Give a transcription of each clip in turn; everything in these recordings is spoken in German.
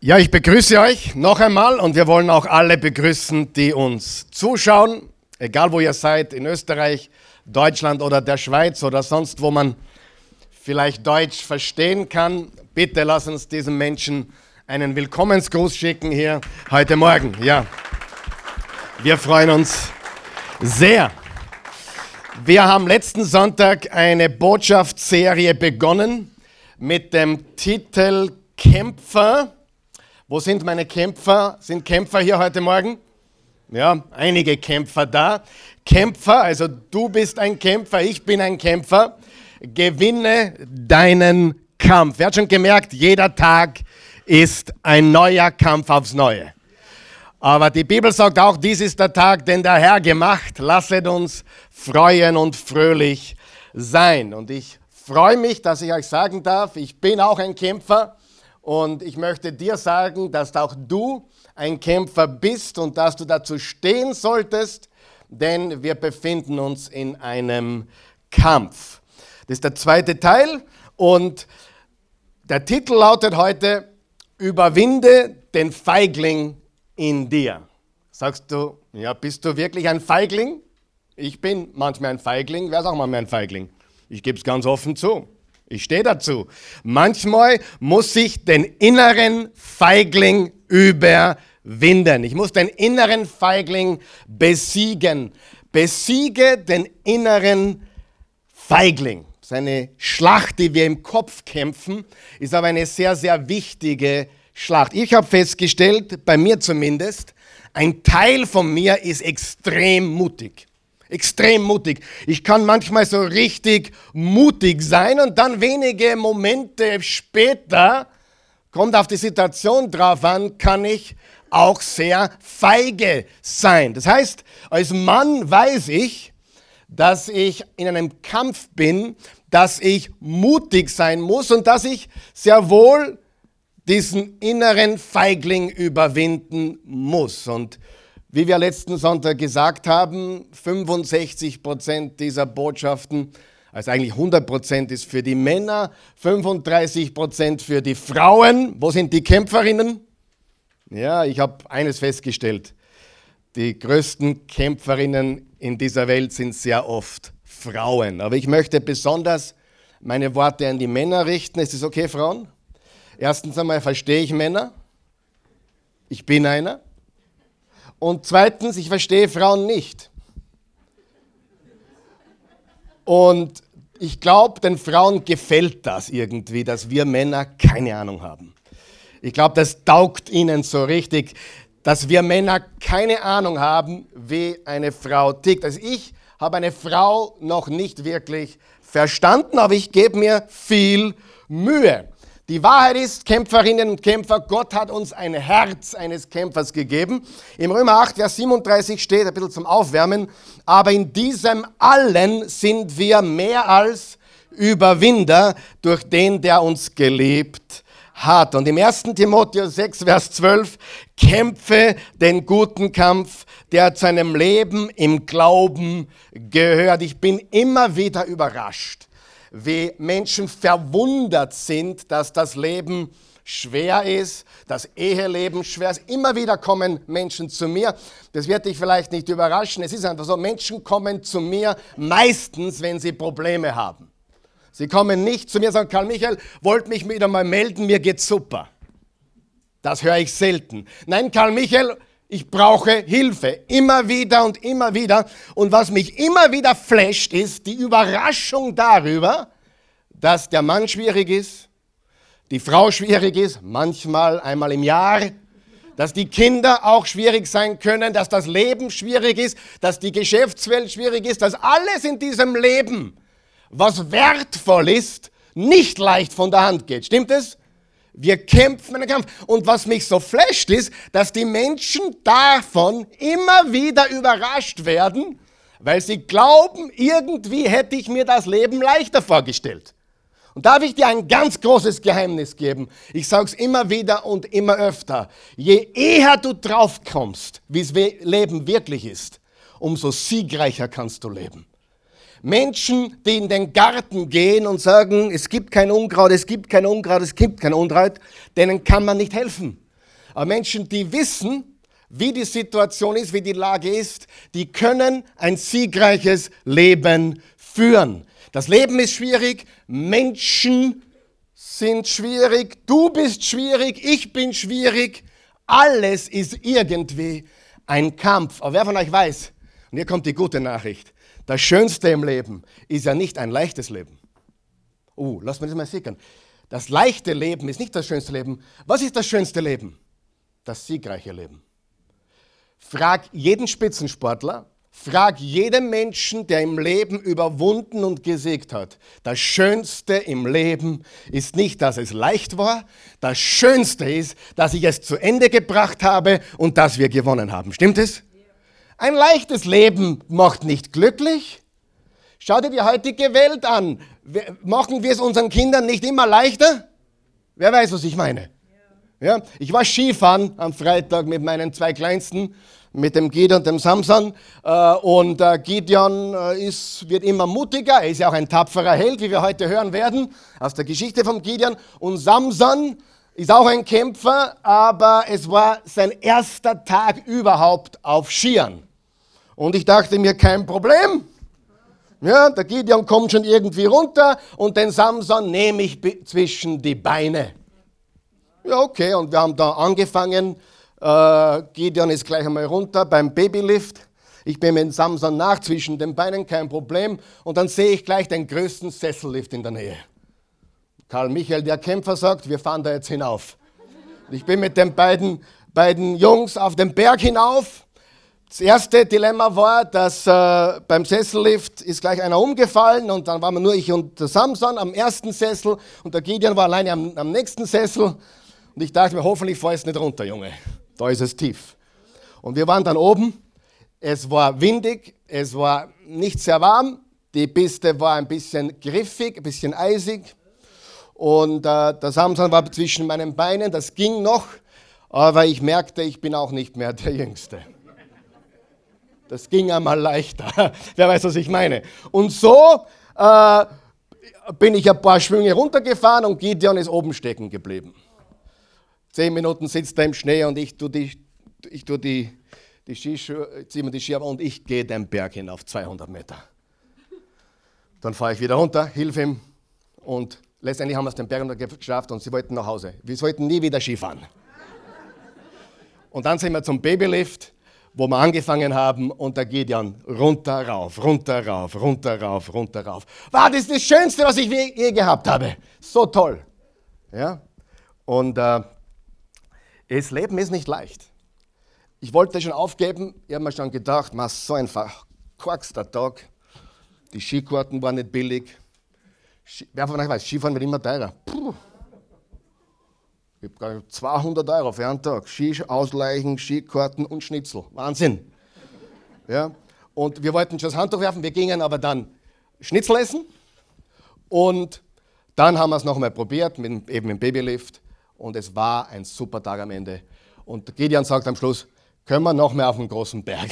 Ja, ich begrüße euch noch einmal und wir wollen auch alle begrüßen, die uns zuschauen, egal wo ihr seid, in Österreich, Deutschland oder der Schweiz oder sonst, wo man vielleicht Deutsch verstehen kann. Bitte lass uns diesen Menschen einen Willkommensgruß schicken hier heute Morgen. Ja, wir freuen uns sehr. Wir haben letzten Sonntag eine Botschaftsserie begonnen mit dem Titel Kämpfer. Wo sind meine Kämpfer? Sind Kämpfer hier heute Morgen? Ja, einige Kämpfer da. Kämpfer, also du bist ein Kämpfer, ich bin ein Kämpfer. Gewinne deinen Kampf. Wer hat schon gemerkt, jeder Tag ist ein neuer Kampf aufs Neue. Aber die Bibel sagt auch, dies ist der Tag, den der Herr gemacht. Lasset uns freuen und fröhlich sein. Und ich freue mich, dass ich euch sagen darf, ich bin auch ein Kämpfer. Und ich möchte dir sagen, dass auch du ein Kämpfer bist und dass du dazu stehen solltest, denn wir befinden uns in einem Kampf. Das ist der zweite Teil und der Titel lautet heute, Überwinde den Feigling in dir. Sagst du, ja, bist du wirklich ein Feigling? Ich bin manchmal ein Feigling, wer ist auch manchmal ein Feigling? Ich gebe es ganz offen zu. Ich stehe dazu. Manchmal muss ich den inneren Feigling überwinden. Ich muss den inneren Feigling besiegen. Besiege den inneren Feigling. Das ist eine Schlacht, die wir im Kopf kämpfen, ist aber eine sehr, sehr wichtige Schlacht. Ich habe festgestellt, bei mir zumindest, ein Teil von mir ist extrem mutig. Extrem mutig. Ich kann manchmal so richtig mutig sein und dann wenige Momente später, kommt auf die Situation drauf an, kann ich auch sehr feige sein. Das heißt, als Mann weiß ich, dass ich in einem Kampf bin, dass ich mutig sein muss und dass ich sehr wohl diesen inneren Feigling überwinden muss. Und wie wir letzten Sonntag gesagt haben, 65 Prozent dieser Botschaften, also eigentlich 100 Prozent ist für die Männer, 35 Prozent für die Frauen. Wo sind die Kämpferinnen? Ja, ich habe eines festgestellt. Die größten Kämpferinnen in dieser Welt sind sehr oft Frauen. Aber ich möchte besonders meine Worte an die Männer richten. Ist es okay, Frauen? Erstens einmal verstehe ich Männer. Ich bin einer. Und zweitens, ich verstehe Frauen nicht. Und ich glaube, den Frauen gefällt das irgendwie, dass wir Männer keine Ahnung haben. Ich glaube, das taugt ihnen so richtig, dass wir Männer keine Ahnung haben, wie eine Frau tickt. Also ich habe eine Frau noch nicht wirklich verstanden, aber ich gebe mir viel Mühe. Die Wahrheit ist, Kämpferinnen und Kämpfer, Gott hat uns ein Herz eines Kämpfers gegeben. Im Römer 8, Vers 37 steht, ein bisschen zum Aufwärmen, aber in diesem allen sind wir mehr als Überwinder durch den, der uns geliebt hat. Und im 1. Timotheus 6, Vers 12, kämpfe den guten Kampf, der zu einem Leben im Glauben gehört. Ich bin immer wieder überrascht wie Menschen verwundert sind, dass das Leben schwer ist, das Eheleben schwer ist. Immer wieder kommen Menschen zu mir. Das wird dich vielleicht nicht überraschen. Es ist einfach so, Menschen kommen zu mir meistens, wenn sie Probleme haben. Sie kommen nicht zu mir sagen, Karl Michael, wollt mich wieder mal melden, mir geht's super. Das höre ich selten. Nein, Karl Michael, ich brauche Hilfe. Immer wieder und immer wieder. Und was mich immer wieder flasht, ist die Überraschung darüber, dass der Mann schwierig ist, die Frau schwierig ist, manchmal einmal im Jahr, dass die Kinder auch schwierig sein können, dass das Leben schwierig ist, dass die Geschäftswelt schwierig ist, dass alles in diesem Leben, was wertvoll ist, nicht leicht von der Hand geht. Stimmt es? Wir kämpfen einen Kampf. Und was mich so flasht ist, dass die Menschen davon immer wieder überrascht werden, weil sie glauben, irgendwie hätte ich mir das Leben leichter vorgestellt. Und darf ich dir ein ganz großes Geheimnis geben? Ich sage es immer wieder und immer öfter. Je eher du drauf kommst, wie das Leben wirklich ist, umso siegreicher kannst du leben. Menschen, die in den Garten gehen und sagen, es gibt kein Unkraut, es gibt kein Unkraut, es gibt kein Unkraut, denen kann man nicht helfen. Aber Menschen, die wissen, wie die Situation ist, wie die Lage ist, die können ein siegreiches Leben führen. Das Leben ist schwierig, Menschen sind schwierig, du bist schwierig, ich bin schwierig. Alles ist irgendwie ein Kampf. Aber wer von euch weiß, und hier kommt die gute Nachricht, das Schönste im Leben ist ja nicht ein leichtes Leben. Oh, lass mich das mal sickern. Das leichte Leben ist nicht das schönste Leben. Was ist das schönste Leben? Das siegreiche Leben. Frag jeden Spitzensportler, frag jeden Menschen, der im Leben überwunden und gesiegt hat. Das Schönste im Leben ist nicht, dass es leicht war. Das Schönste ist, dass ich es zu Ende gebracht habe und dass wir gewonnen haben. Stimmt es? Ein leichtes Leben macht nicht glücklich. Schau dir die heutige Welt an. Machen wir es unseren Kindern nicht immer leichter? Wer weiß, was ich meine? Ja, ich war Skifahren am Freitag mit meinen zwei Kleinsten, mit dem Gideon und dem Samson. Äh, und äh, Gideon äh, ist, wird immer mutiger. Er ist ja auch ein tapferer Held, wie wir heute hören werden, aus der Geschichte von Gideon. Und Samson ist auch ein Kämpfer, aber es war sein erster Tag überhaupt auf Skiern. Und ich dachte mir, kein Problem. Ja, der Gideon kommt schon irgendwie runter und den Samson nehme ich zwischen die Beine. Ja, okay, und wir haben da angefangen. Äh, Gideon ist gleich einmal runter beim Babylift. Ich bin mit Samson nach zwischen den Beinen, kein Problem. Und dann sehe ich gleich den größten Sessellift in der Nähe. Karl Michael, der Kämpfer, sagt, wir fahren da jetzt hinauf. Ich bin mit den beiden, beiden Jungs auf den Berg hinauf das erste Dilemma war, dass äh, beim Sessellift ist gleich einer umgefallen und dann waren wir nur ich und der Samson am ersten Sessel und der Gideon war alleine am, am nächsten Sessel und ich dachte mir, hoffentlich fallst du nicht runter, Junge. Da ist es tief. Und wir waren dann oben. Es war windig, es war nicht sehr warm. Die Piste war ein bisschen griffig, ein bisschen eisig. Und äh, der Samson war zwischen meinen Beinen, das ging noch, aber ich merkte, ich bin auch nicht mehr der Jüngste. Das ging einmal leichter. Wer weiß, was ich meine. Und so äh, bin ich ein paar Schwünge runtergefahren und Gideon ist oben stecken geblieben. Zehn Minuten sitzt er im Schnee und ich tue die, ich tue die, die Skischuhe, ziehe mir die Skier und ich gehe den Berg hinauf, 200 Meter. Dann fahre ich wieder runter, hilf ihm und letztendlich haben wir es den Berg geschafft und sie wollten nach Hause. Wir sollten nie wieder Skifahren. Und dann sind wir zum Babylift wo wir angefangen haben und da geht Jan runter, rauf, runter, rauf, runter, rauf, runter, rauf. War das das Schönste, was ich je gehabt habe. So toll. Ja? Und äh, das Leben ist nicht leicht. Ich wollte schon aufgeben, ich habe mir schon gedacht, mach so einfach, verkorkster Tag. Die Skikarten waren nicht billig. Wer von euch weiß, Skifahren wird immer teurer. Puh. Habe 200 Euro für einen Tag. Ski ausleichen, Skikarten und Schnitzel. Wahnsinn. Ja? Und wir wollten schon das Handtuch werfen, wir gingen aber dann Schnitzel essen. Und dann haben wir es nochmal probiert, mit, eben im Babylift. Und es war ein super Tag am Ende. Und Gideon sagt am Schluss, können wir noch mehr auf den großen Berg?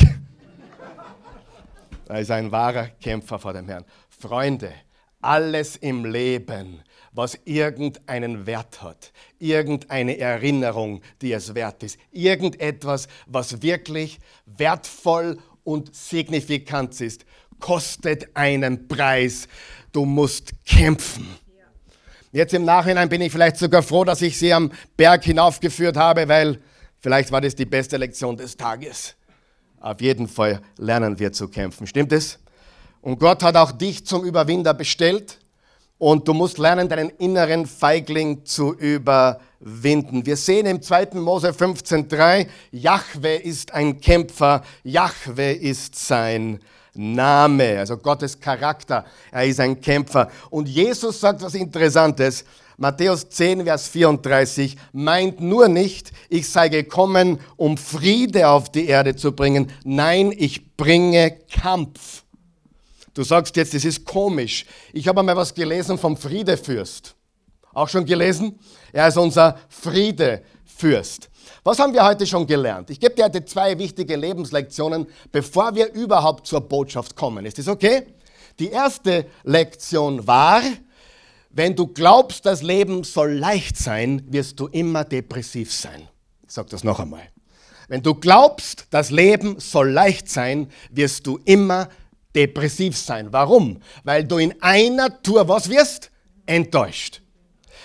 er ist ein wahrer Kämpfer vor dem Herrn. Freunde, alles im Leben was irgendeinen Wert hat, irgendeine Erinnerung, die es wert ist, irgendetwas, was wirklich wertvoll und signifikant ist, kostet einen Preis. Du musst kämpfen. Jetzt im Nachhinein bin ich vielleicht sogar froh, dass ich sie am Berg hinaufgeführt habe, weil vielleicht war das die beste Lektion des Tages. Auf jeden Fall lernen wir zu kämpfen. Stimmt es? Und Gott hat auch dich zum Überwinder bestellt. Und du musst lernen, deinen inneren Feigling zu überwinden. Wir sehen im 2. Mose 15.3, Jahwe ist ein Kämpfer, Jahwe ist sein Name, also Gottes Charakter. Er ist ein Kämpfer. Und Jesus sagt was Interessantes. Matthäus 10, Vers 34, meint nur nicht, ich sei gekommen, um Friede auf die Erde zu bringen. Nein, ich bringe Kampf. Du sagst jetzt, das ist komisch. Ich habe einmal was gelesen vom Friedefürst. Auch schon gelesen? Er ist unser Friedefürst. Was haben wir heute schon gelernt? Ich gebe dir heute zwei wichtige Lebenslektionen, bevor wir überhaupt zur Botschaft kommen. Ist das okay? Die erste Lektion war, wenn du glaubst, das Leben soll leicht sein, wirst du immer depressiv sein. Ich sage das noch einmal. Wenn du glaubst, das Leben soll leicht sein, wirst du immer depressiv sein. Warum? Weil du in einer Tour was wirst? Enttäuscht.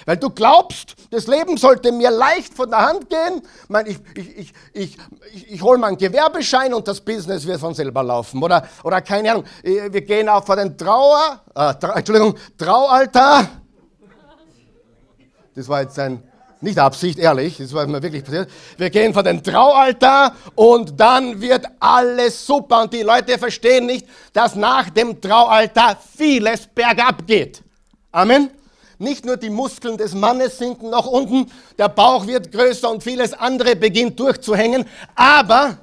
Weil du glaubst, das Leben sollte mir leicht von der Hand gehen. Ich, ich, ich, ich, ich, hole mal einen Gewerbeschein und das Business wird von selber laufen. Oder, oder keine Ahnung, äh, wir gehen auch vor den Trauer, äh, Entschuldigung, Traualtar. Das war jetzt ein, nicht Absicht, ehrlich, das war mir wirklich passiert. Wir gehen vor den Traualtar und dann wird alles super. Und die Leute verstehen nicht, dass nach dem Traualtar vieles bergab geht. Amen. Nicht nur die Muskeln des Mannes sinken nach unten, der Bauch wird größer und vieles andere beginnt durchzuhängen, aber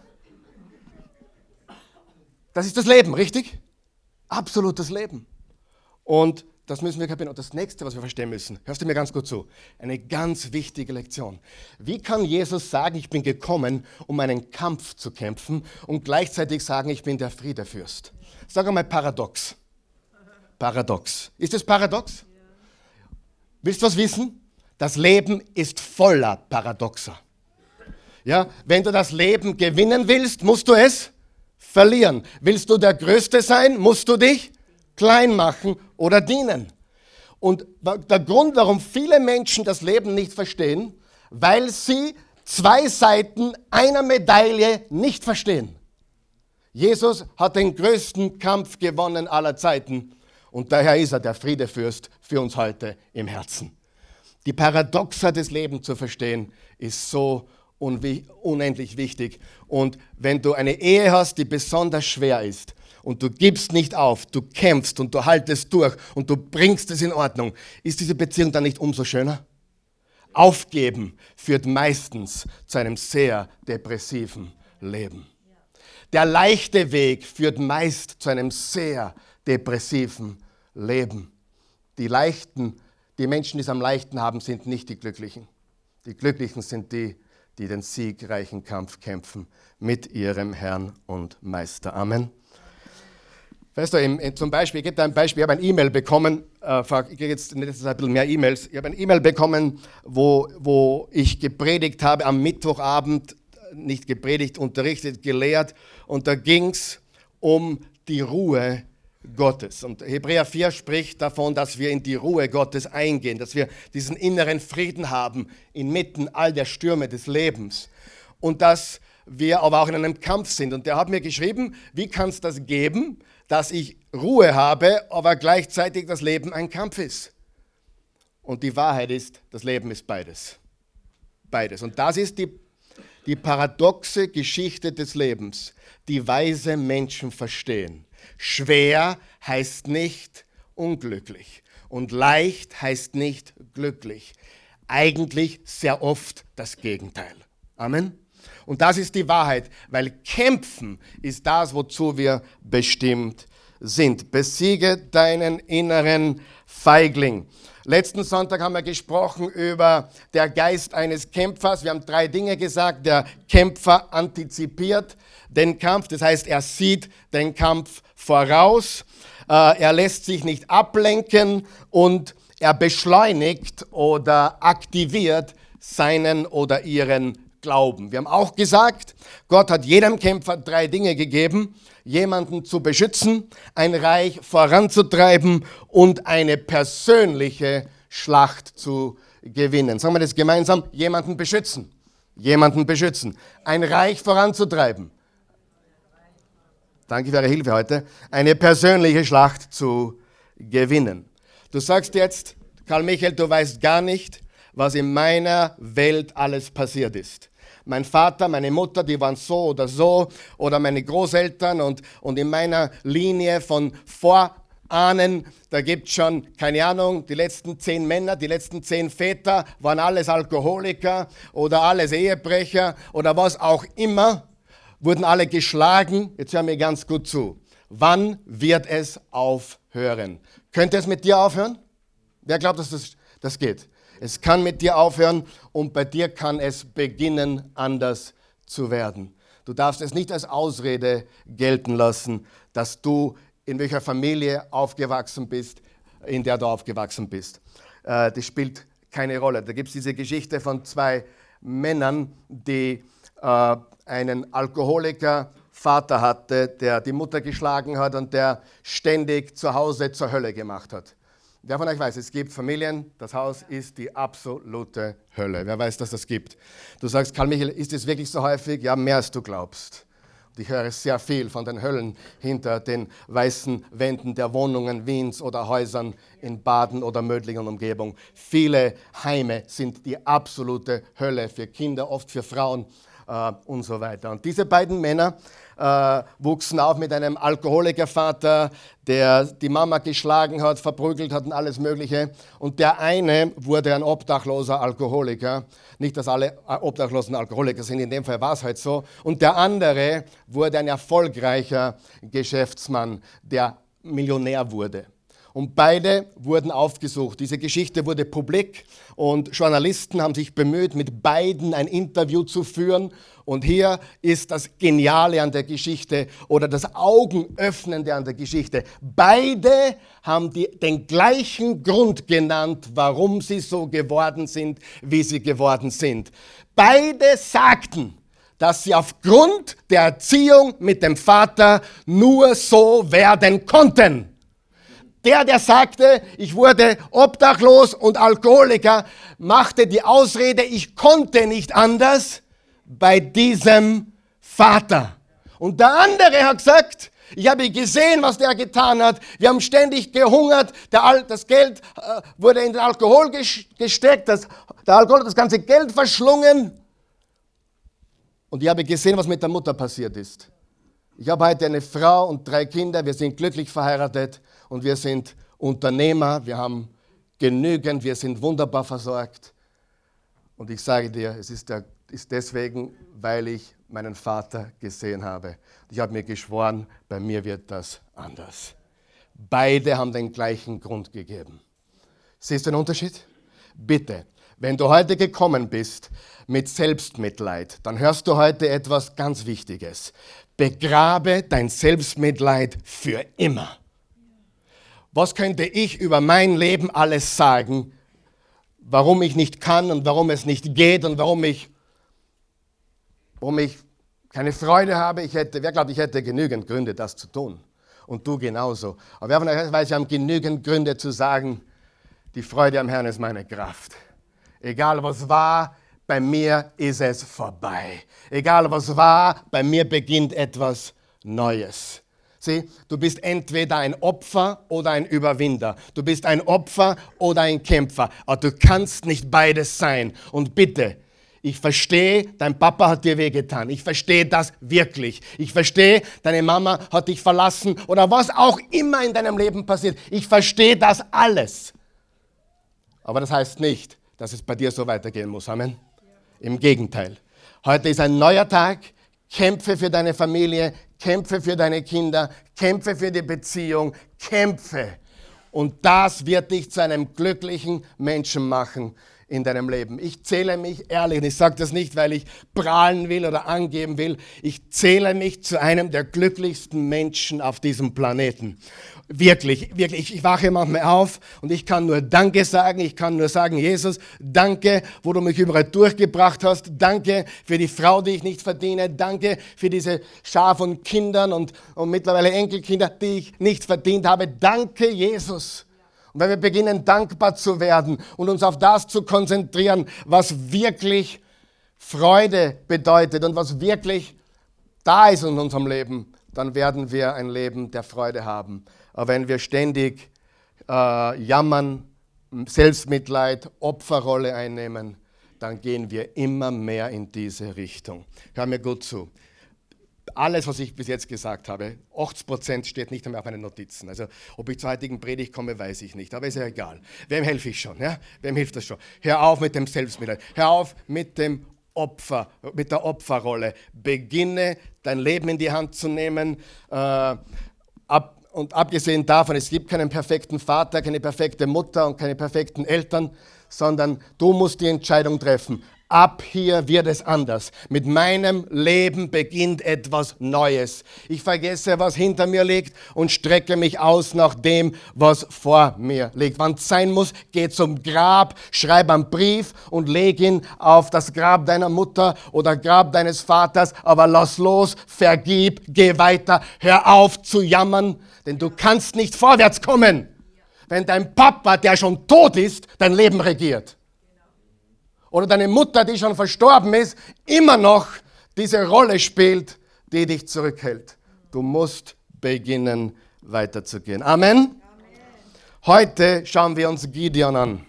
das ist das Leben, richtig? Absolutes Leben. Und das müssen wir kapieren. Und das nächste, was wir verstehen müssen, hörst du mir ganz gut zu, eine ganz wichtige Lektion. Wie kann Jesus sagen, ich bin gekommen, um einen Kampf zu kämpfen und gleichzeitig sagen, ich bin der Friedefürst? Sag einmal paradox. Paradox. Ist es paradox? Willst du was wissen? Das Leben ist voller Paradoxer. Ja, wenn du das Leben gewinnen willst, musst du es verlieren. Willst du der Größte sein, musst du dich klein machen oder dienen. Und der Grund, warum viele Menschen das Leben nicht verstehen, weil sie zwei Seiten einer Medaille nicht verstehen. Jesus hat den größten Kampf gewonnen aller Zeiten und daher ist er der Friedefürst für uns heute im Herzen. Die Paradoxa des Lebens zu verstehen, ist so unendlich wichtig. Und wenn du eine Ehe hast, die besonders schwer ist, und du gibst nicht auf, du kämpfst und du haltest durch und du bringst es in Ordnung, ist diese Beziehung dann nicht umso schöner? Aufgeben führt meistens zu einem sehr depressiven Leben. Der leichte Weg führt meist zu einem sehr depressiven Leben. Die Leichten, die Menschen, die es am leichten haben, sind nicht die Glücklichen. Die Glücklichen sind die, die den siegreichen Kampf kämpfen mit ihrem Herrn und Meister. Amen. Weißt du, zum Beispiel, ich gebe dir ein Beispiel, ich habe ein E-Mail bekommen, äh, ich gehe jetzt in letzter Zeit ein bisschen mehr E-Mails, ich habe ein E-Mail bekommen, wo, wo ich gepredigt habe am Mittwochabend, nicht gepredigt, unterrichtet, gelehrt und da ging es um die Ruhe Gottes. Und Hebräer 4 spricht davon, dass wir in die Ruhe Gottes eingehen, dass wir diesen inneren Frieden haben inmitten all der Stürme des Lebens. Und dass wir aber auch in einem Kampf sind. Und der hat mir geschrieben, wie kann es das geben, dass ich Ruhe habe, aber gleichzeitig das Leben ein Kampf ist. Und die Wahrheit ist, das Leben ist beides. Beides. Und das ist die, die paradoxe Geschichte des Lebens, die weise Menschen verstehen. Schwer heißt nicht unglücklich und leicht heißt nicht glücklich. Eigentlich sehr oft das Gegenteil. Amen. Und das ist die Wahrheit, weil kämpfen ist das, wozu wir bestimmt sind. Besiege deinen inneren Feigling. Letzten Sonntag haben wir gesprochen über der Geist eines Kämpfers. Wir haben drei Dinge gesagt. Der Kämpfer antizipiert den Kampf, das heißt, er sieht den Kampf voraus, äh, er lässt sich nicht ablenken und er beschleunigt oder aktiviert seinen oder ihren Glauben. Wir haben auch gesagt, Gott hat jedem Kämpfer drei Dinge gegeben. Jemanden zu beschützen, ein Reich voranzutreiben und eine persönliche Schlacht zu gewinnen. Sagen wir das gemeinsam, jemanden beschützen. Jemanden beschützen. Ein Reich voranzutreiben. Danke für Ihre Hilfe heute. Eine persönliche Schlacht zu gewinnen. Du sagst jetzt, Karl Michael, du weißt gar nicht, was in meiner Welt alles passiert ist mein Vater, meine Mutter, die waren so oder so, oder meine Großeltern und, und in meiner Linie von Vorahnen, da gibt es schon, keine Ahnung, die letzten zehn Männer, die letzten zehn Väter waren alles Alkoholiker oder alles Ehebrecher oder was auch immer, wurden alle geschlagen. Jetzt hören wir ganz gut zu. Wann wird es aufhören? Könnte es mit dir aufhören? Wer glaubt, dass das, das geht? Es kann mit dir aufhören und bei dir kann es beginnen, anders zu werden. Du darfst es nicht als Ausrede gelten lassen, dass du in welcher Familie aufgewachsen bist, in der du aufgewachsen bist. Äh, das spielt keine Rolle. Da gibt es diese Geschichte von zwei Männern, die äh, einen Alkoholiker Vater hatte, der die Mutter geschlagen hat und der ständig zu Hause zur Hölle gemacht hat. Wer von euch weiß, es gibt Familien, das Haus ist die absolute Hölle. Wer weiß, dass das gibt? Du sagst, Karl Michael, ist es wirklich so häufig? Ja, mehr als du glaubst. Und ich höre sehr viel von den Höllen hinter den weißen Wänden der Wohnungen Wiens oder Häusern in Baden oder Mödlingen Umgebung. Viele Heime sind die absolute Hölle für Kinder, oft für Frauen äh, und so weiter. Und diese beiden Männer äh, wuchsen auf mit einem Alkoholikervater, der die Mama geschlagen hat, verprügelt hat und alles Mögliche. Und der eine wurde ein obdachloser Alkoholiker. Nicht, dass alle äh, Obdachlosen Alkoholiker sind, in dem Fall war es halt so. Und der andere wurde ein erfolgreicher Geschäftsmann, der Millionär wurde. Und beide wurden aufgesucht. Diese Geschichte wurde publik und Journalisten haben sich bemüht, mit beiden ein Interview zu führen. Und hier ist das Geniale an der Geschichte oder das Augenöffnende an der Geschichte. Beide haben die, den gleichen Grund genannt, warum sie so geworden sind, wie sie geworden sind. Beide sagten, dass sie aufgrund der Erziehung mit dem Vater nur so werden konnten. Der, der sagte, ich wurde obdachlos und Alkoholiker, machte die Ausrede, ich konnte nicht anders bei diesem Vater. Und der andere hat gesagt, ich habe gesehen, was der getan hat. Wir haben ständig gehungert. das Geld äh, wurde in den Alkohol gesteckt. der Alkohol hat das ganze Geld verschlungen. Und ich habe gesehen, was mit der Mutter passiert ist. Ich habe heute eine Frau und drei Kinder. Wir sind glücklich verheiratet und wir sind Unternehmer. Wir haben genügend. Wir sind wunderbar versorgt. Und ich sage dir, es ist, der, ist deswegen, weil ich meinen Vater gesehen habe. Ich habe mir geschworen, bei mir wird das anders. Beide haben den gleichen Grund gegeben. Siehst du den Unterschied? Bitte, wenn du heute gekommen bist mit Selbstmitleid, dann hörst du heute etwas ganz Wichtiges. Begrabe dein Selbstmitleid für immer. Was könnte ich über mein Leben alles sagen, warum ich nicht kann und warum es nicht geht und warum ich, warum ich keine Freude habe? Ich hätte, wer glaubt, ich hätte genügend Gründe, das zu tun. Und du genauso. Aber wer von euch weiß, wir haben genügend Gründe zu sagen, die Freude am Herrn ist meine Kraft. Egal was war, bei mir ist es vorbei. Egal was war, bei mir beginnt etwas Neues. Sieh, du bist entweder ein Opfer oder ein Überwinder. Du bist ein Opfer oder ein Kämpfer. Aber du kannst nicht beides sein. Und bitte, ich verstehe, dein Papa hat dir wehgetan. Ich verstehe das wirklich. Ich verstehe, deine Mama hat dich verlassen oder was auch immer in deinem Leben passiert. Ich verstehe das alles. Aber das heißt nicht, dass es bei dir so weitergehen muss. Amen. Im Gegenteil. Heute ist ein neuer Tag. Kämpfe für deine Familie, kämpfe für deine Kinder, kämpfe für die Beziehung, kämpfe. Und das wird dich zu einem glücklichen Menschen machen in deinem Leben. Ich zähle mich ehrlich, und ich sage das nicht, weil ich prahlen will oder angeben will, ich zähle mich zu einem der glücklichsten Menschen auf diesem Planeten. Wirklich, wirklich. Ich wache manchmal auf und ich kann nur Danke sagen. Ich kann nur sagen, Jesus, danke, wo du mich überall durchgebracht hast. Danke für die Frau, die ich nicht verdiene. Danke für diese Schar von Kindern und, und mittlerweile Enkelkinder, die ich nicht verdient habe. Danke, Jesus. Wenn wir beginnen, dankbar zu werden und uns auf das zu konzentrieren, was wirklich Freude bedeutet und was wirklich da ist in unserem Leben, dann werden wir ein Leben der Freude haben. Aber wenn wir ständig äh, jammern, Selbstmitleid, Opferrolle einnehmen, dann gehen wir immer mehr in diese Richtung. Hör mir gut zu. Alles, was ich bis jetzt gesagt habe, 80 steht nicht mehr auf meinen Notizen. Also, ob ich zur heutigen Predigt komme, weiß ich nicht. Aber ist ja egal. Wem helfe ich schon? Ja? Wem hilft das schon? Hör auf mit dem Selbstmitleid. Hör auf mit dem Opfer, mit der Opferrolle. Beginne dein Leben in die Hand zu nehmen. Äh, ab, und abgesehen davon, es gibt keinen perfekten Vater, keine perfekte Mutter und keine perfekten Eltern, sondern du musst die Entscheidung treffen. Ab hier wird es anders. Mit meinem Leben beginnt etwas Neues. Ich vergesse, was hinter mir liegt und strecke mich aus nach dem, was vor mir liegt. Wann es sein muss, geh zum Grab, schreib einen Brief und leg ihn auf das Grab deiner Mutter oder Grab deines Vaters. Aber lass los, vergib, geh weiter, hör auf zu jammern, denn du kannst nicht vorwärts kommen, wenn dein Papa, der schon tot ist, dein Leben regiert oder deine Mutter, die schon verstorben ist, immer noch diese Rolle spielt, die dich zurückhält. Du musst beginnen weiterzugehen. Amen. Amen. Heute schauen wir uns Gideon an.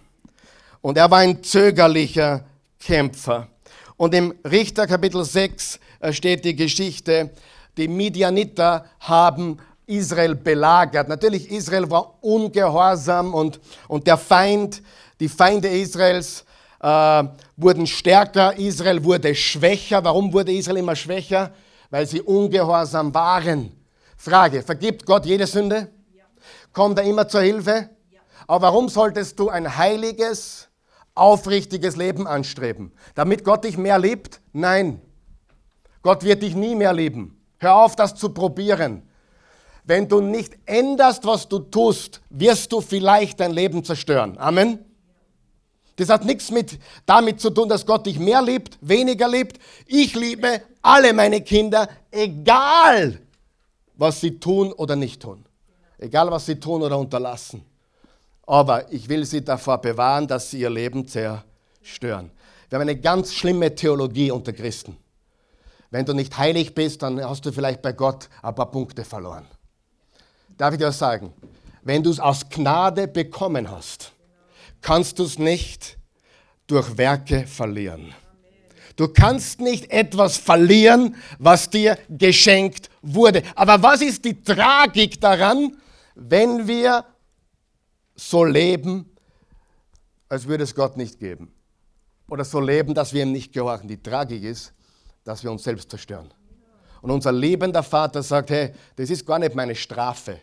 Und er war ein zögerlicher Kämpfer. Und im Richter Kapitel 6 steht die Geschichte, die Midianiter haben Israel belagert. Natürlich, Israel war ungehorsam und, und der Feind, die Feinde Israels äh, wurden stärker, Israel wurde schwächer. Warum wurde Israel immer schwächer? Weil sie ungehorsam waren. Frage, vergibt Gott jede Sünde? Ja. Kommt er immer zur Hilfe? Ja. Aber warum solltest du ein heiliges, aufrichtiges Leben anstreben? Damit Gott dich mehr liebt? Nein. Gott wird dich nie mehr lieben. Hör auf, das zu probieren. Wenn du nicht änderst, was du tust, wirst du vielleicht dein Leben zerstören. Amen. Das hat nichts mit, damit zu tun, dass Gott dich mehr liebt, weniger liebt. Ich liebe alle meine Kinder, egal was sie tun oder nicht tun. Egal was sie tun oder unterlassen. Aber ich will sie davor bewahren, dass sie ihr Leben zerstören. Wir haben eine ganz schlimme Theologie unter Christen. Wenn du nicht heilig bist, dann hast du vielleicht bei Gott ein paar Punkte verloren. Darf ich dir sagen? Wenn du es aus Gnade bekommen hast, kannst du es nicht durch Werke verlieren. Du kannst nicht etwas verlieren, was dir geschenkt wurde. Aber was ist die Tragik daran, wenn wir so leben, als würde es Gott nicht geben? Oder so leben, dass wir ihm nicht gehorchen? Die Tragik ist, dass wir uns selbst zerstören. Und unser liebender Vater sagt, hey, das ist gar nicht meine Strafe.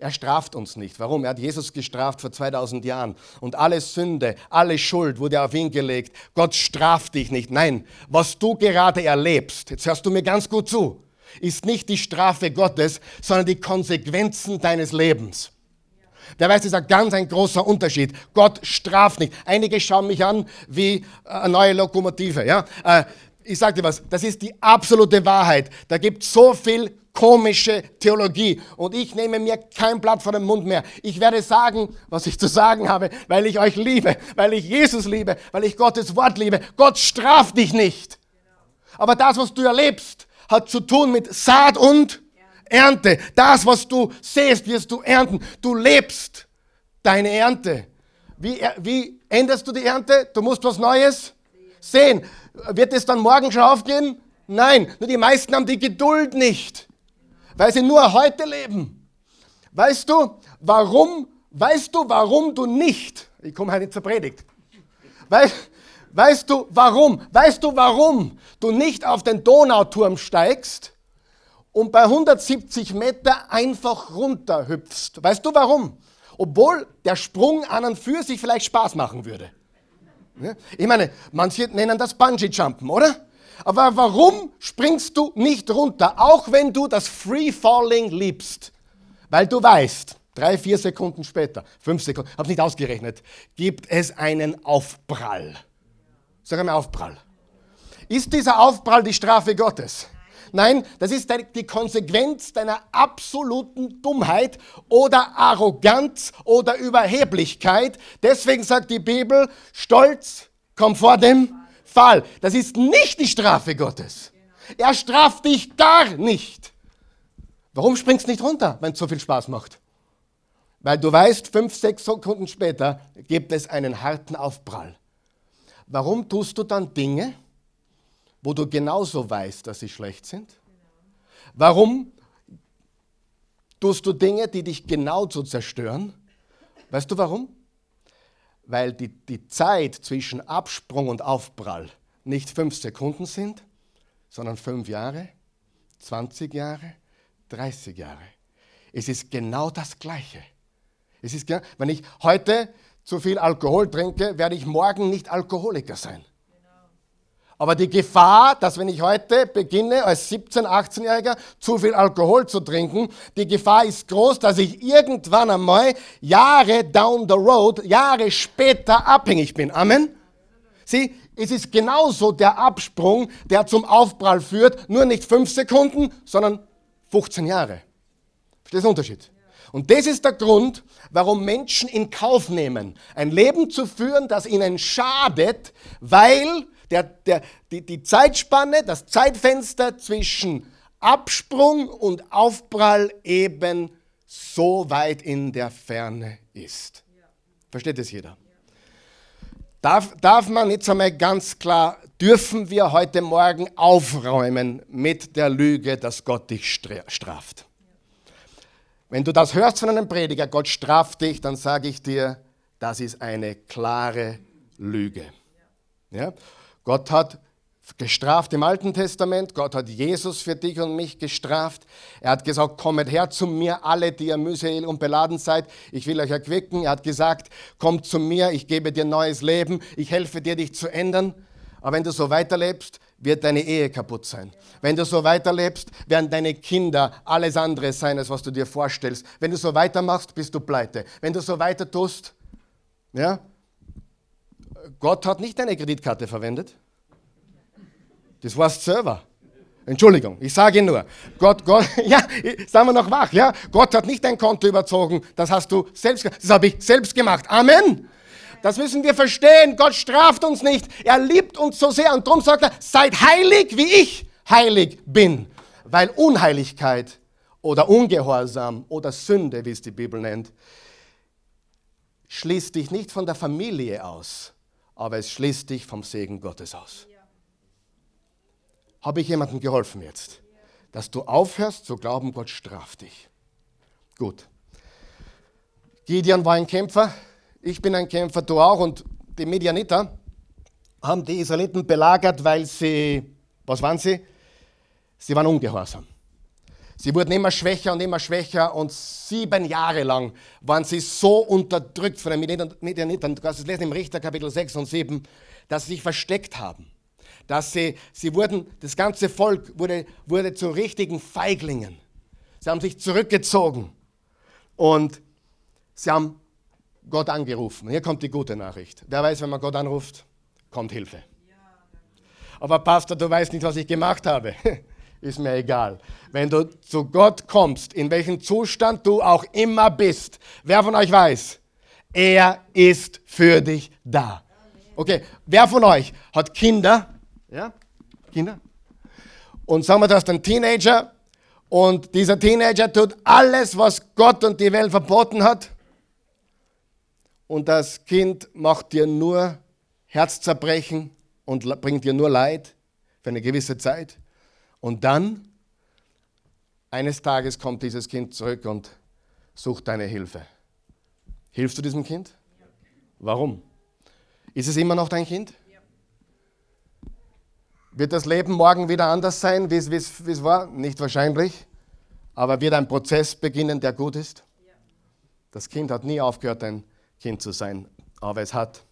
Er straft uns nicht. Warum? Er hat Jesus gestraft vor 2000 Jahren. Und alle Sünde, alle Schuld wurde auf ihn gelegt. Gott straft dich nicht. Nein, was du gerade erlebst, jetzt hörst du mir ganz gut zu, ist nicht die Strafe Gottes, sondern die Konsequenzen deines Lebens. Der weiß, das ist ein ganz ein großer Unterschied. Gott straft nicht. Einige schauen mich an wie eine neue Lokomotive. Ja? Äh, ich sage dir was, das ist die absolute Wahrheit. Da gibt es so viel komische Theologie. Und ich nehme mir kein Blatt vor den Mund mehr. Ich werde sagen, was ich zu sagen habe, weil ich euch liebe, weil ich Jesus liebe, weil ich Gottes Wort liebe. Gott straft dich nicht. Aber das, was du erlebst, hat zu tun mit Saat und Ernte. Das, was du sähst, wirst du ernten. Du lebst deine Ernte. Wie, wie änderst du die Ernte? Du musst was Neues sehen. Wird es dann morgen schon aufgehen? Nein, nur die meisten haben die Geduld nicht weil sie nur heute leben. Weißt du, warum, weißt du, warum du nicht, ich komme heute zur Predigt, weißt, weißt du, warum, weißt du, warum du nicht auf den Donauturm steigst und bei 170 Meter einfach runterhüpfst? Weißt du, warum? Obwohl der Sprung an und für sich vielleicht Spaß machen würde. Ich meine, manche nennen das Bungee-Jumpen, oder? Aber warum springst du nicht runter, auch wenn du das Free Falling liebst? Weil du weißt, drei, vier Sekunden später, fünf Sekunden, habe nicht ausgerechnet, gibt es einen Aufprall. Sag einmal Aufprall. Ist dieser Aufprall die Strafe Gottes? Nein, das ist die Konsequenz deiner absoluten Dummheit oder Arroganz oder Überheblichkeit. Deswegen sagt die Bibel, Stolz kommt vor dem Fall. Das ist nicht die Strafe Gottes. Er straft dich gar nicht. Warum springst du nicht runter, wenn es so viel Spaß macht? Weil du weißt, fünf, sechs Sekunden später gibt es einen harten Aufprall. Warum tust du dann Dinge, wo du genauso weißt, dass sie schlecht sind? Warum tust du Dinge, die dich genauso zerstören? Weißt du warum? Weil die, die Zeit zwischen Absprung und Aufprall nicht fünf Sekunden sind, sondern fünf Jahre, 20 Jahre, 30 Jahre. Es ist genau das Gleiche. Es ist, wenn ich heute zu viel Alkohol trinke, werde ich morgen nicht Alkoholiker sein. Aber die Gefahr, dass wenn ich heute beginne, als 17-, 18-Jähriger zu viel Alkohol zu trinken, die Gefahr ist groß, dass ich irgendwann einmal Jahre down the road, Jahre später abhängig bin. Amen? Sieh, es ist genauso der Absprung, der zum Aufprall führt, nur nicht fünf Sekunden, sondern 15 Jahre. Verstehst du den Unterschied? Und das ist der Grund, warum Menschen in Kauf nehmen, ein Leben zu führen, das ihnen schadet, weil der, der, die, die Zeitspanne, das Zeitfenster zwischen Absprung und Aufprall eben so weit in der Ferne ist. Versteht das jeder? Darf, darf man jetzt einmal ganz klar, dürfen wir heute Morgen aufräumen mit der Lüge, dass Gott dich straft? Wenn du das hörst von einem Prediger, Gott straft dich, dann sage ich dir, das ist eine klare Lüge. Ja? Gott hat gestraft im Alten Testament, Gott hat Jesus für dich und mich gestraft. Er hat gesagt, kommet her zu mir, alle, die ihr mühselig und beladen seid, ich will euch erquicken. Er hat gesagt, kommt zu mir, ich gebe dir neues Leben, ich helfe dir, dich zu ändern. Aber wenn du so weiterlebst, wird deine Ehe kaputt sein. Wenn du so weiterlebst, werden deine Kinder alles andere sein, als was du dir vorstellst. Wenn du so weitermachst, bist du pleite. Wenn du so weiter tust, ja, Gott hat nicht deine Kreditkarte verwendet. Das warst selber. Entschuldigung, ich sage nur, Gott, Gott, ja, sagen wir noch wach, ja, Gott hat nicht dein Konto überzogen, das hast du selbst, das habe ich selbst gemacht. Amen. Das müssen wir verstehen. Gott straft uns nicht. Er liebt uns so sehr und darum sagt er, seid heilig, wie ich heilig bin. Weil Unheiligkeit oder Ungehorsam oder Sünde, wie es die Bibel nennt, schließt dich nicht von der Familie aus, aber es schließt dich vom Segen Gottes aus. Habe ich jemandem geholfen jetzt? Dass du aufhörst zu glauben, Gott straft dich. Gut. Gideon war ein Kämpfer, ich bin ein Kämpfer, du auch. Und die Medianiter haben die Israeliten belagert, weil sie, was waren sie? Sie waren ungehorsam. Sie wurden immer schwächer und immer schwächer und sieben Jahre lang waren sie so unterdrückt von den Medianitern, du kannst es lesen im Richter Kapitel 6 und 7, dass sie sich versteckt haben. Dass sie, sie wurden, das ganze Volk wurde, wurde zu richtigen Feiglingen. Sie haben sich zurückgezogen und sie haben Gott angerufen. Hier kommt die gute Nachricht. Wer weiß, wenn man Gott anruft, kommt Hilfe. Aber Pastor, du weißt nicht, was ich gemacht habe. Ist mir egal. Wenn du zu Gott kommst, in welchem Zustand du auch immer bist, wer von euch weiß, er ist für dich da. Okay, wer von euch hat Kinder? Ja? Kinder? Und sagen wir, du hast einen Teenager und dieser Teenager tut alles, was Gott und die Welt verboten hat und das Kind macht dir nur Herzzerbrechen und bringt dir nur Leid für eine gewisse Zeit. Und dann, eines Tages kommt dieses Kind zurück und sucht deine Hilfe. Hilfst du diesem Kind? Warum? Ist es immer noch dein Kind? Wird das Leben morgen wieder anders sein, wie es war? Nicht wahrscheinlich. Aber wird ein Prozess beginnen, der gut ist? Das Kind hat nie aufgehört, ein Kind zu sein, aber es hat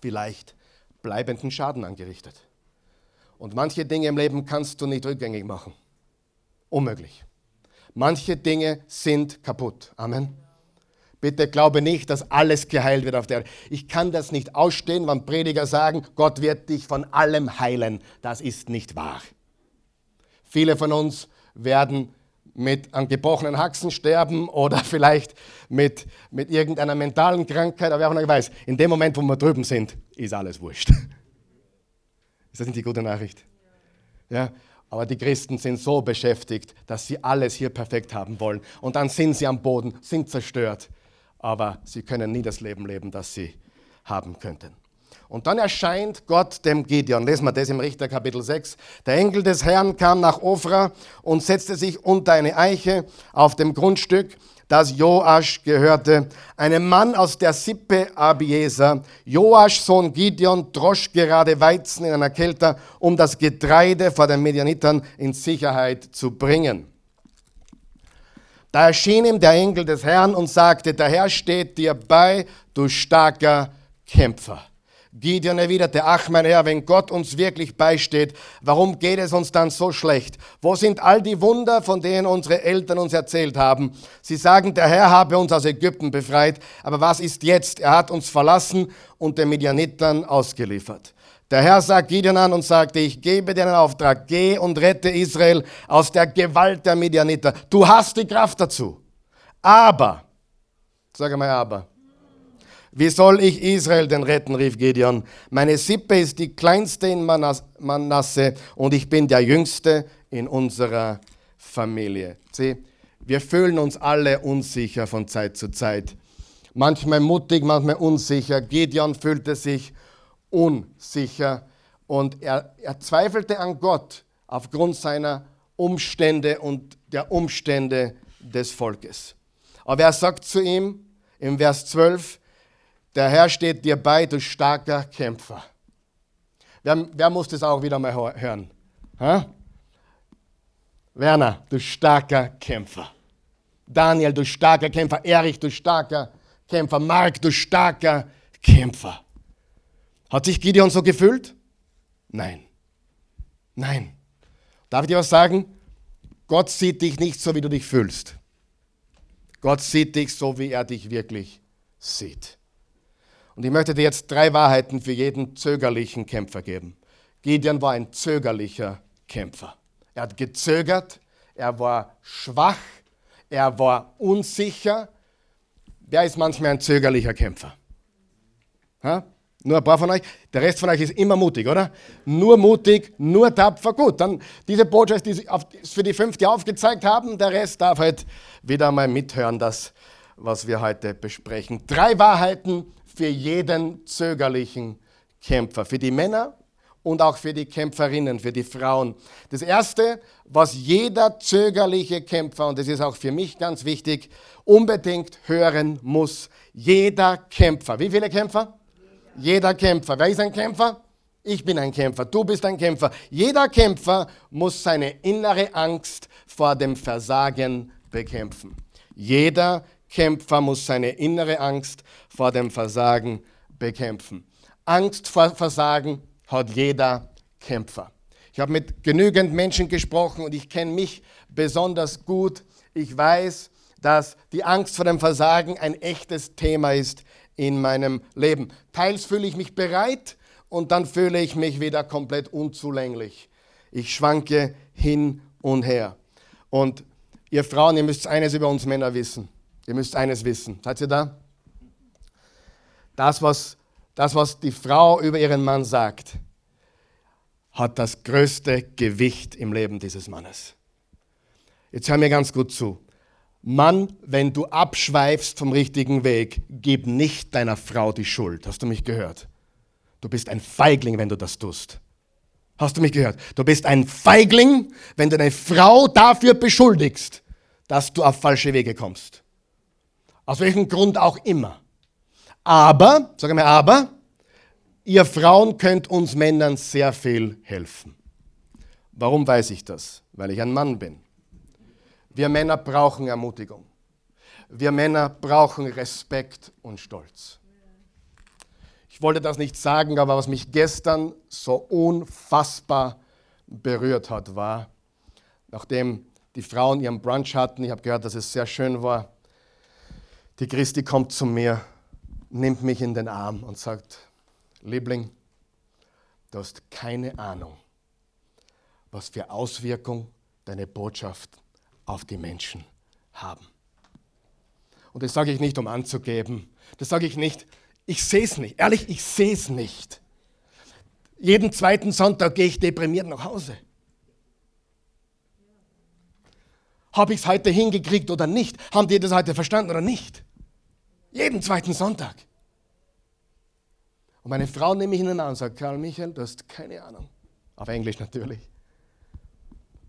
vielleicht bleibenden Schaden angerichtet. Und manche Dinge im Leben kannst du nicht rückgängig machen. Unmöglich. Manche Dinge sind kaputt. Amen. Bitte glaube nicht, dass alles geheilt wird auf der Erde. Ich kann das nicht ausstehen, wenn Prediger sagen, Gott wird dich von allem heilen. Das ist nicht wahr. Viele von uns werden mit einem gebrochenen Haxen sterben oder vielleicht mit, mit irgendeiner mentalen Krankheit. Aber wer von euch weiß, in dem Moment, wo wir drüben sind, ist alles wurscht. Ist das nicht die gute Nachricht? Ja, aber die Christen sind so beschäftigt, dass sie alles hier perfekt haben wollen. Und dann sind sie am Boden, sind zerstört. Aber sie können nie das Leben leben, das sie haben könnten. Und dann erscheint Gott dem Gideon. Lesen wir das im Richter Kapitel 6. Der Engel des Herrn kam nach Ofra und setzte sich unter eine Eiche auf dem Grundstück, das Joasch gehörte, einem Mann aus der Sippe Abieser. Joasch, Sohn Gideon, drosch gerade Weizen in einer Kälte, um das Getreide vor den Medianitern in Sicherheit zu bringen. Da erschien ihm der Engel des Herrn und sagte, der Herr steht dir bei, du starker Kämpfer. Gideon erwiderte, ach mein Herr, wenn Gott uns wirklich beisteht, warum geht es uns dann so schlecht? Wo sind all die Wunder, von denen unsere Eltern uns erzählt haben? Sie sagen, der Herr habe uns aus Ägypten befreit, aber was ist jetzt? Er hat uns verlassen und den Midianitern ausgeliefert. Der Herr sagt Gideon an und sagte, ich gebe dir einen Auftrag, geh und rette Israel aus der Gewalt der Midianiter. Du hast die Kraft dazu. Aber, sag mal aber, wie soll ich Israel denn retten, rief Gideon. Meine Sippe ist die kleinste in Manasse und ich bin der jüngste in unserer Familie. Sieh, wir fühlen uns alle unsicher von Zeit zu Zeit. Manchmal mutig, manchmal unsicher. Gideon fühlte sich unsicher und er, er zweifelte an Gott aufgrund seiner Umstände und der Umstände des Volkes. Aber er sagt zu ihm im Vers 12, der Herr steht dir bei, du starker Kämpfer. Wer, wer muss das auch wieder mal hören? Ha? Werner, du starker Kämpfer. Daniel, du starker Kämpfer. Erich, du starker Kämpfer. Mark, du starker Kämpfer. Hat sich Gideon so gefühlt? Nein. Nein. Darf ich dir was sagen? Gott sieht dich nicht so, wie du dich fühlst. Gott sieht dich so, wie er dich wirklich sieht. Und ich möchte dir jetzt drei Wahrheiten für jeden zögerlichen Kämpfer geben. Gideon war ein zögerlicher Kämpfer. Er hat gezögert, er war schwach, er war unsicher. Wer ist manchmal ein zögerlicher Kämpfer? Ha? Nur ein paar von euch. Der Rest von euch ist immer mutig, oder? Nur mutig, nur tapfer. Gut, dann diese Botschaft, die Sie für die fünfte aufgezeigt haben. Der Rest darf halt wieder mal mithören, das, was wir heute besprechen. Drei Wahrheiten für jeden zögerlichen Kämpfer. Für die Männer und auch für die Kämpferinnen, für die Frauen. Das Erste, was jeder zögerliche Kämpfer, und das ist auch für mich ganz wichtig, unbedingt hören muss. Jeder Kämpfer. Wie viele Kämpfer? Jeder Kämpfer. Wer ist ein Kämpfer? Ich bin ein Kämpfer, du bist ein Kämpfer. Jeder Kämpfer muss seine innere Angst vor dem Versagen bekämpfen. Jeder Kämpfer muss seine innere Angst vor dem Versagen bekämpfen. Angst vor Versagen hat jeder Kämpfer. Ich habe mit genügend Menschen gesprochen und ich kenne mich besonders gut. Ich weiß, dass die Angst vor dem Versagen ein echtes Thema ist in meinem Leben. Teils fühle ich mich bereit und dann fühle ich mich wieder komplett unzulänglich. Ich schwanke hin und her. Und ihr Frauen, ihr müsst eines über uns Männer wissen. Ihr müsst eines wissen. Seid ihr da? Das, was, das, was die Frau über ihren Mann sagt, hat das größte Gewicht im Leben dieses Mannes. Jetzt hör mir ganz gut zu. Mann, wenn du abschweifst vom richtigen Weg, gib nicht deiner Frau die Schuld. Hast du mich gehört? Du bist ein Feigling, wenn du das tust. Hast du mich gehört? Du bist ein Feigling, wenn du deine Frau dafür beschuldigst, dass du auf falsche Wege kommst. Aus welchem Grund auch immer. Aber, sag mal, aber, ihr Frauen könnt uns Männern sehr viel helfen. Warum weiß ich das? Weil ich ein Mann bin. Wir Männer brauchen Ermutigung. Wir Männer brauchen Respekt und Stolz. Ich wollte das nicht sagen, aber was mich gestern so unfassbar berührt hat, war, nachdem die Frauen ihren Brunch hatten, ich habe gehört, dass es sehr schön war, die Christi kommt zu mir, nimmt mich in den Arm und sagt, Liebling, du hast keine Ahnung, was für Auswirkung deine Botschaft auf die Menschen haben. Und das sage ich nicht, um anzugeben. Das sage ich nicht, ich sehe es nicht. Ehrlich, ich sehe es nicht. Jeden zweiten Sonntag gehe ich deprimiert nach Hause. Habe ich es heute hingekriegt oder nicht? Haben die das heute verstanden oder nicht? Jeden zweiten Sonntag. Und meine Frau nehme ich in den Arm und sagt, Karl Michael, du hast keine Ahnung. Auf Englisch natürlich.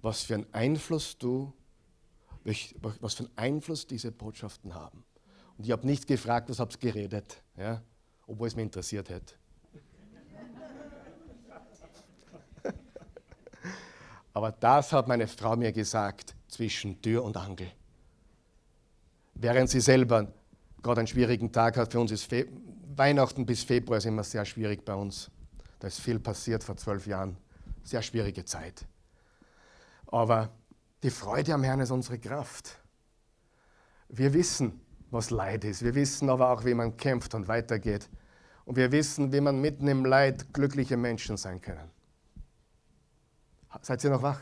Was für einen Einfluss du was für einen Einfluss diese Botschaften haben. Und ich habe nicht gefragt, was habt ihr geredet, ja? obwohl es mich interessiert hätte. Aber das hat meine Frau mir gesagt zwischen Tür und Angel. Während sie selber gerade einen schwierigen Tag hat, für uns ist Weihnachten bis Februar ist immer sehr schwierig bei uns. Da ist viel passiert vor zwölf Jahren. Sehr schwierige Zeit. Aber die Freude am Herrn ist unsere Kraft. Wir wissen, was Leid ist. Wir wissen aber auch, wie man kämpft und weitergeht. Und wir wissen, wie man mitten im Leid glückliche Menschen sein können. Seid ihr noch wach?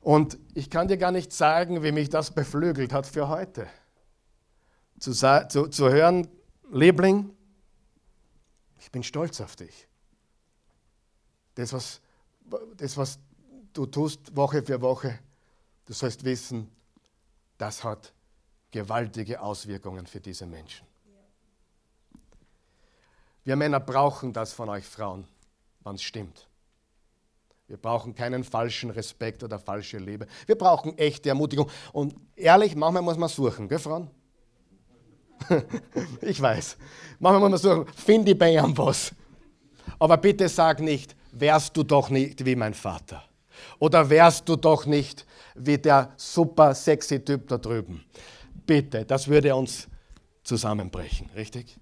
Und ich kann dir gar nicht sagen, wie mich das beflügelt hat für heute. Zu, zu, zu hören, Liebling, ich bin stolz auf dich. Das was, das, was du tust Woche für Woche, du sollst wissen, das hat gewaltige Auswirkungen für diese Menschen. Wir Männer brauchen das von euch Frauen, wann es stimmt. Wir brauchen keinen falschen Respekt oder falsche Liebe. Wir brauchen echte Ermutigung. Und ehrlich, manchmal muss man suchen, gell, Frauen? ich weiß. Manchmal muss man suchen, finde bei einem was. Aber bitte sag nicht, wärst du doch nicht wie mein Vater. Oder wärst du doch nicht wie der super sexy Typ da drüben. Bitte, das würde uns zusammenbrechen, richtig?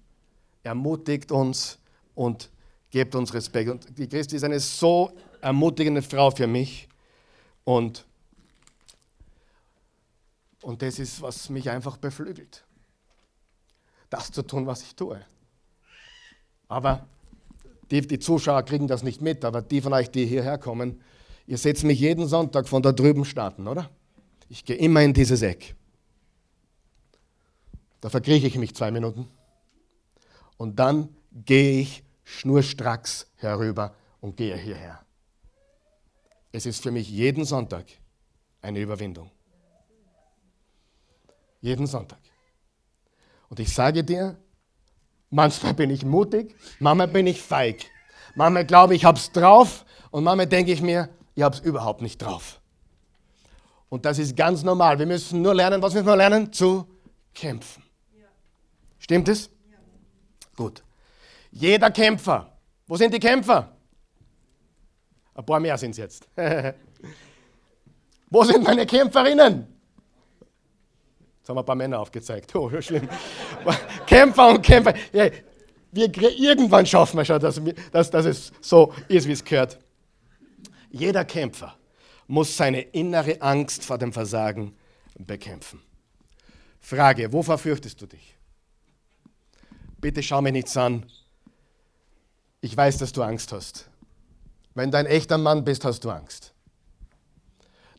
Ermutigt uns und gebt uns Respekt. Und die Christi ist eine so ermutigende Frau für mich. Und, und das ist, was mich einfach beflügelt. Das zu tun, was ich tue. Aber die, die Zuschauer kriegen das nicht mit, aber die von euch, die hierher kommen, ihr seht mich jeden Sonntag von da drüben starten, oder? Ich gehe immer in dieses Eck. Da verkrieche ich mich zwei Minuten. Und dann gehe ich schnurstracks herüber und gehe hierher. Es ist für mich jeden Sonntag eine Überwindung. Jeden Sonntag. Und ich sage dir, manchmal bin ich mutig, manchmal bin ich feig. Manchmal glaube ich, ich habe es drauf und manchmal denke ich mir, ich habe es überhaupt nicht drauf. Und das ist ganz normal. Wir müssen nur lernen, was müssen wir lernen? Zu kämpfen. Stimmt es? Gut. Jeder Kämpfer. Wo sind die Kämpfer? Ein paar mehr sind es jetzt. Wo sind meine Kämpferinnen? Jetzt haben wir ein paar Männer aufgezeigt. Oh, schlimm. Kämpfer und Kämpfer. Ja, wir, irgendwann schaffen wir schon, dass, dass, dass es so ist, wie es gehört. Jeder Kämpfer muss seine innere Angst vor dem Versagen bekämpfen. Frage, wovor fürchtest du dich? Bitte schau mir nichts an. Ich weiß, dass du Angst hast. Wenn du ein echter Mann bist, hast du Angst.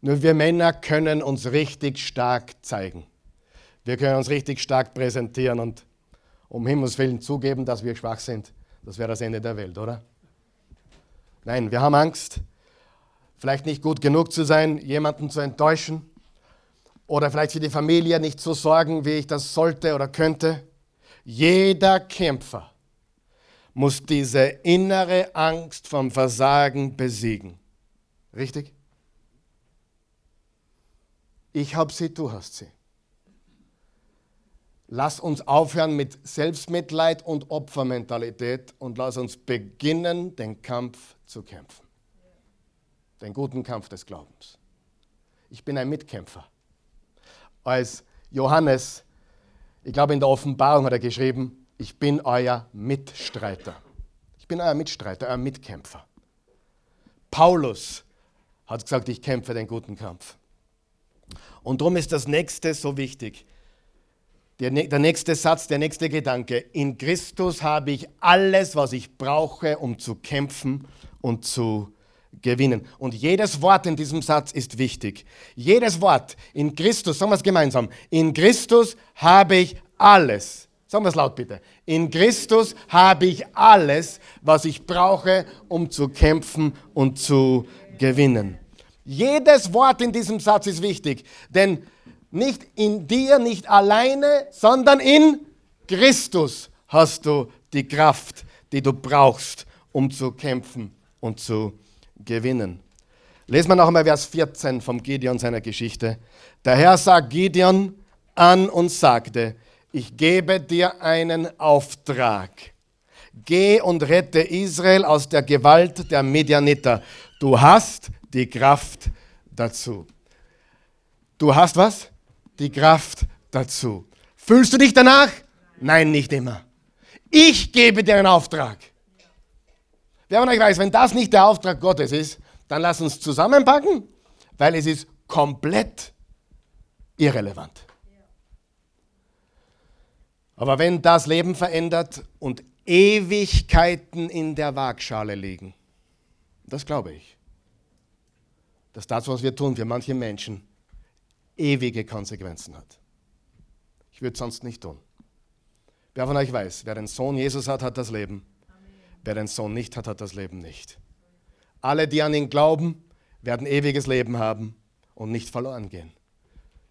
Nur wir Männer können uns richtig stark zeigen. Wir können uns richtig stark präsentieren und um Himmels Willen zugeben, dass wir schwach sind. Das wäre das Ende der Welt, oder? Nein, wir haben Angst, vielleicht nicht gut genug zu sein, jemanden zu enttäuschen oder vielleicht für die Familie nicht zu sorgen, wie ich das sollte oder könnte. Jeder Kämpfer muss diese innere Angst vom Versagen besiegen. Richtig? Ich habe sie, du hast sie. Lass uns aufhören mit Selbstmitleid und Opfermentalität und lass uns beginnen, den Kampf zu kämpfen. Den guten Kampf des Glaubens. Ich bin ein Mitkämpfer. Als Johannes, ich glaube in der Offenbarung hat er geschrieben, ich bin euer Mitstreiter. Ich bin euer Mitstreiter, euer Mitkämpfer. Paulus hat gesagt, ich kämpfe den guten Kampf. Und darum ist das nächste so wichtig. Der, der nächste Satz, der nächste Gedanke. In Christus habe ich alles, was ich brauche, um zu kämpfen und zu gewinnen. Und jedes Wort in diesem Satz ist wichtig. Jedes Wort in Christus, sagen wir es gemeinsam. In Christus habe ich alles Sagen wir es laut bitte. In Christus habe ich alles, was ich brauche, um zu kämpfen und zu gewinnen. Jedes Wort in diesem Satz ist wichtig, denn nicht in dir, nicht alleine, sondern in Christus hast du die Kraft, die du brauchst, um zu kämpfen und zu gewinnen. Lesen wir noch einmal Vers 14 vom Gideon seiner Geschichte. Der Herr sagt Gideon an und sagte, ich gebe dir einen Auftrag. Geh und rette Israel aus der Gewalt der Medianiter. Du hast die Kraft dazu. Du hast was? Die Kraft dazu. Fühlst du dich danach? Nein, nicht immer. Ich gebe dir einen Auftrag. Wer von euch weiß, wenn das nicht der Auftrag Gottes ist, dann lass uns zusammenpacken, weil es ist komplett irrelevant. Aber wenn das Leben verändert und Ewigkeiten in der Waagschale liegen, das glaube ich, dass das, was wir tun, für manche Menschen ewige Konsequenzen hat. Ich würde es sonst nicht tun. Wer von euch weiß, wer den Sohn Jesus hat, hat das Leben. Wer den Sohn nicht hat, hat das Leben nicht. Alle, die an ihn glauben, werden ewiges Leben haben und nicht verloren gehen.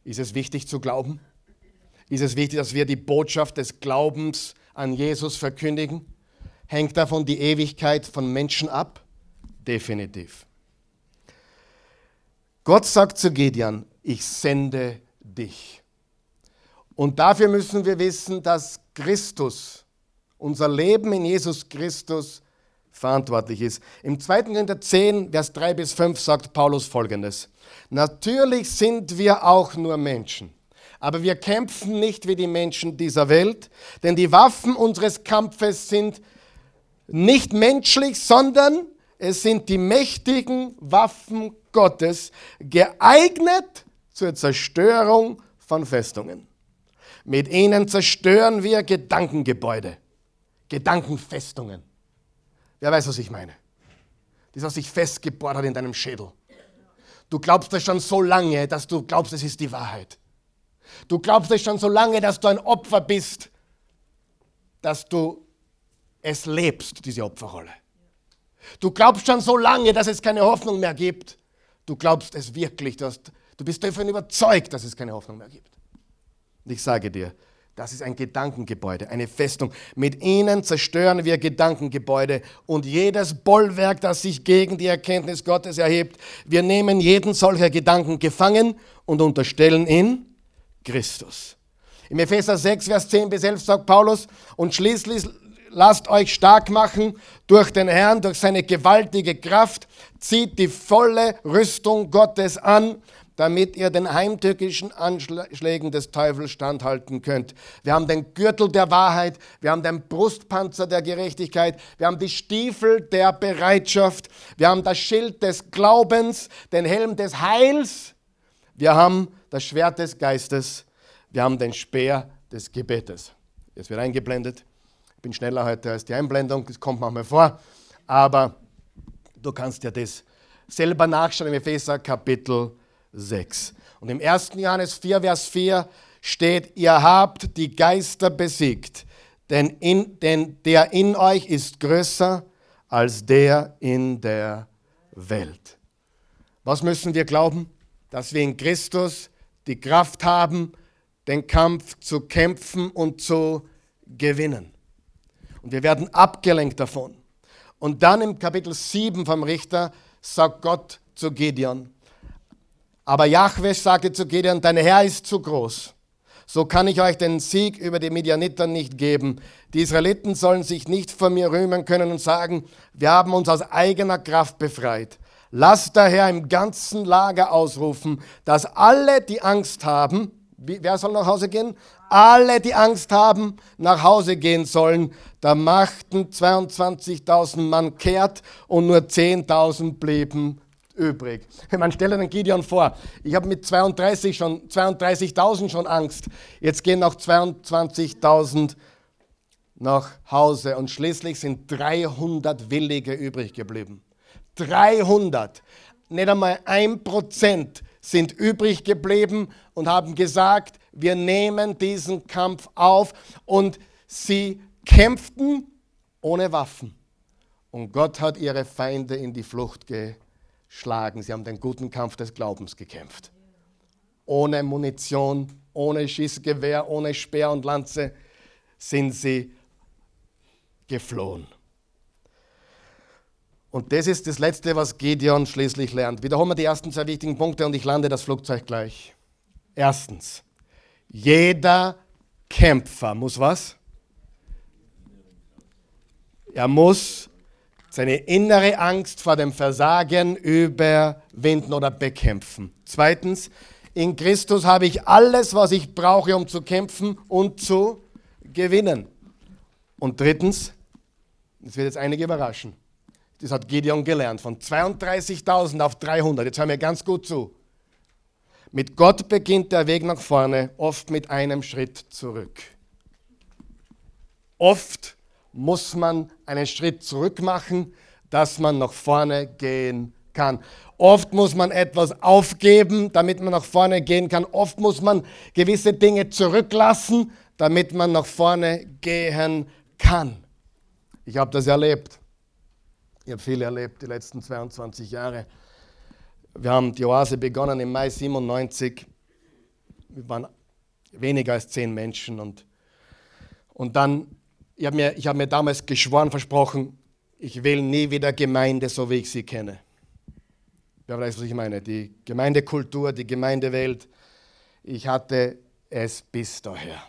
Ist es wichtig zu glauben? Ist es wichtig, dass wir die Botschaft des Glaubens an Jesus verkündigen? Hängt davon die Ewigkeit von Menschen ab? Definitiv. Gott sagt zu Gideon, ich sende dich. Und dafür müssen wir wissen, dass Christus, unser Leben in Jesus Christus, verantwortlich ist. Im 2. Korinther 10, Vers 3 bis 5 sagt Paulus folgendes. Natürlich sind wir auch nur Menschen, aber wir kämpfen nicht wie die Menschen dieser Welt, denn die Waffen unseres Kampfes sind nicht menschlich, sondern es sind die mächtigen Waffen Gottes, geeignet zur Zerstörung von Festungen. Mit ihnen zerstören wir Gedankengebäude, Gedankenfestungen. Wer weiß, was ich meine? Das, was sich festgebohrt hat in deinem Schädel. Du glaubst es schon so lange, dass du glaubst, es ist die Wahrheit. Du glaubst es schon so lange, dass du ein Opfer bist, dass du es lebst, diese Opferrolle. Du glaubst schon so lange, dass es keine Hoffnung mehr gibt. Du glaubst es wirklich. Du, hast, du bist davon überzeugt, dass es keine Hoffnung mehr gibt. Und ich sage dir, das ist ein Gedankengebäude, eine Festung. Mit ihnen zerstören wir Gedankengebäude und jedes Bollwerk, das sich gegen die Erkenntnis Gottes erhebt. Wir nehmen jeden solcher Gedanken gefangen und unterstellen ihn Christus. Im Epheser 6, Vers 10 bis 11 sagt Paulus, und schließlich lasst euch stark machen durch den Herrn, durch seine gewaltige Kraft, zieht die volle Rüstung Gottes an, damit ihr den heimtückischen Anschlägen des Teufels standhalten könnt. Wir haben den Gürtel der Wahrheit, wir haben den Brustpanzer der Gerechtigkeit, wir haben die Stiefel der Bereitschaft, wir haben das Schild des Glaubens, den Helm des Heils, wir haben das Schwert des Geistes, wir haben den Speer des Gebetes. Jetzt wird eingeblendet. Ich bin schneller heute als die Einblendung, das kommt manchmal vor, aber du kannst ja das selber nachschauen im Epheser Kapitel 6. Und im 1. Johannes 4, Vers 4 steht, ihr habt die Geister besiegt, denn, in, denn der in euch ist größer als der in der Welt. Was müssen wir glauben? Dass wir in Christus die Kraft haben, den Kampf zu kämpfen und zu gewinnen. Und wir werden abgelenkt davon. Und dann im Kapitel 7 vom Richter sagt Gott zu Gideon, aber Jahwe sagte zu Gideon, dein Herr ist zu groß. So kann ich euch den Sieg über die Midianiter nicht geben. Die Israeliten sollen sich nicht vor mir rühmen können und sagen, wir haben uns aus eigener Kraft befreit. Lasst daher im ganzen Lager ausrufen, dass alle, die Angst haben, wer soll nach Hause gehen? Alle, die Angst haben, nach Hause gehen sollen. Da machten 22.000 Mann kehrt und nur 10.000 blieben übrig. Man stelle den Gideon vor, ich habe mit 32 schon 32.000 schon Angst. Jetzt gehen noch 22.000 nach Hause und schließlich sind 300 Willige übrig geblieben. 300. Nicht einmal ein Prozent sind übrig geblieben und haben gesagt, wir nehmen diesen Kampf auf und sie kämpften ohne Waffen. Und Gott hat ihre Feinde in die Flucht gebracht schlagen. Sie haben den guten Kampf des Glaubens gekämpft. Ohne Munition, ohne Schießgewehr, ohne Speer und Lanze sind sie geflohen. Und das ist das Letzte, was Gideon schließlich lernt. Wiederholen wir die ersten zwei wichtigen Punkte und ich lande das Flugzeug gleich. Erstens, jeder Kämpfer muss was? Er muss seine innere Angst vor dem Versagen überwinden oder bekämpfen. Zweitens, in Christus habe ich alles, was ich brauche, um zu kämpfen und zu gewinnen. Und drittens, das wird jetzt einige überraschen, das hat Gideon gelernt, von 32.000 auf 300, jetzt hören wir ganz gut zu. Mit Gott beginnt der Weg nach vorne, oft mit einem Schritt zurück. Oft muss man einen Schritt zurück machen, dass man nach vorne gehen kann. Oft muss man etwas aufgeben, damit man nach vorne gehen kann. Oft muss man gewisse Dinge zurücklassen, damit man nach vorne gehen kann. Ich habe das erlebt. Ich habe viel erlebt die letzten 22 Jahre. Wir haben die Oase begonnen im Mai 97. Wir waren weniger als zehn Menschen. Und, und dann, ich habe mir, hab mir damals geschworen, versprochen, ich will nie wieder Gemeinde, so wie ich sie kenne. Wer weiß, was ich meine? Die Gemeindekultur, die Gemeindewelt. Ich hatte es bis daher.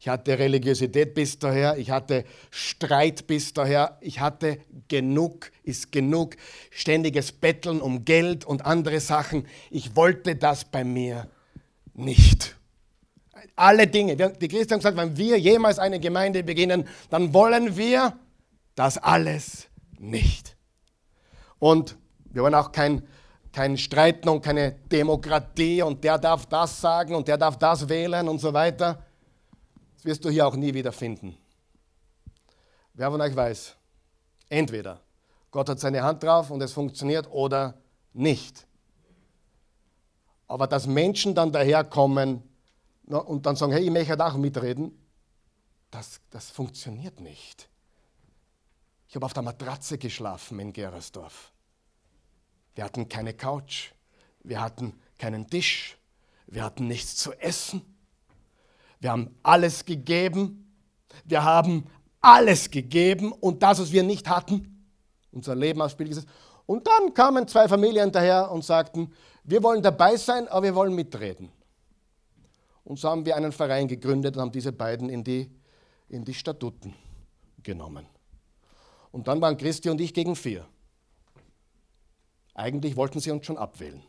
Ich hatte Religiosität bis daher, ich hatte Streit bis daher, ich hatte genug, ist genug, ständiges Betteln um Geld und andere Sachen. Ich wollte das bei mir nicht. Alle Dinge. Die Christen haben gesagt, wenn wir jemals eine Gemeinde beginnen, dann wollen wir das alles nicht. Und wir wollen auch kein, kein Streiten und keine Demokratie und der darf das sagen und der darf das wählen und so weiter. Das wirst du hier auch nie wieder finden. Wer von euch weiß, entweder Gott hat seine Hand drauf und es funktioniert oder nicht. Aber dass Menschen dann daherkommen und dann sagen, hey, ich möchte auch mitreden, das, das funktioniert nicht. Ich habe auf der Matratze geschlafen in Gerersdorf. Wir hatten keine Couch, wir hatten keinen Tisch, wir hatten nichts zu essen. Wir haben alles gegeben. Wir haben alles gegeben und das, was wir nicht hatten, unser Leben aufs Spiel gesetzt. Und dann kamen zwei Familien daher und sagten, wir wollen dabei sein, aber wir wollen mitreden. Und so haben wir einen Verein gegründet und haben diese beiden in die, in die Statuten genommen. Und dann waren Christi und ich gegen vier. Eigentlich wollten sie uns schon abwählen.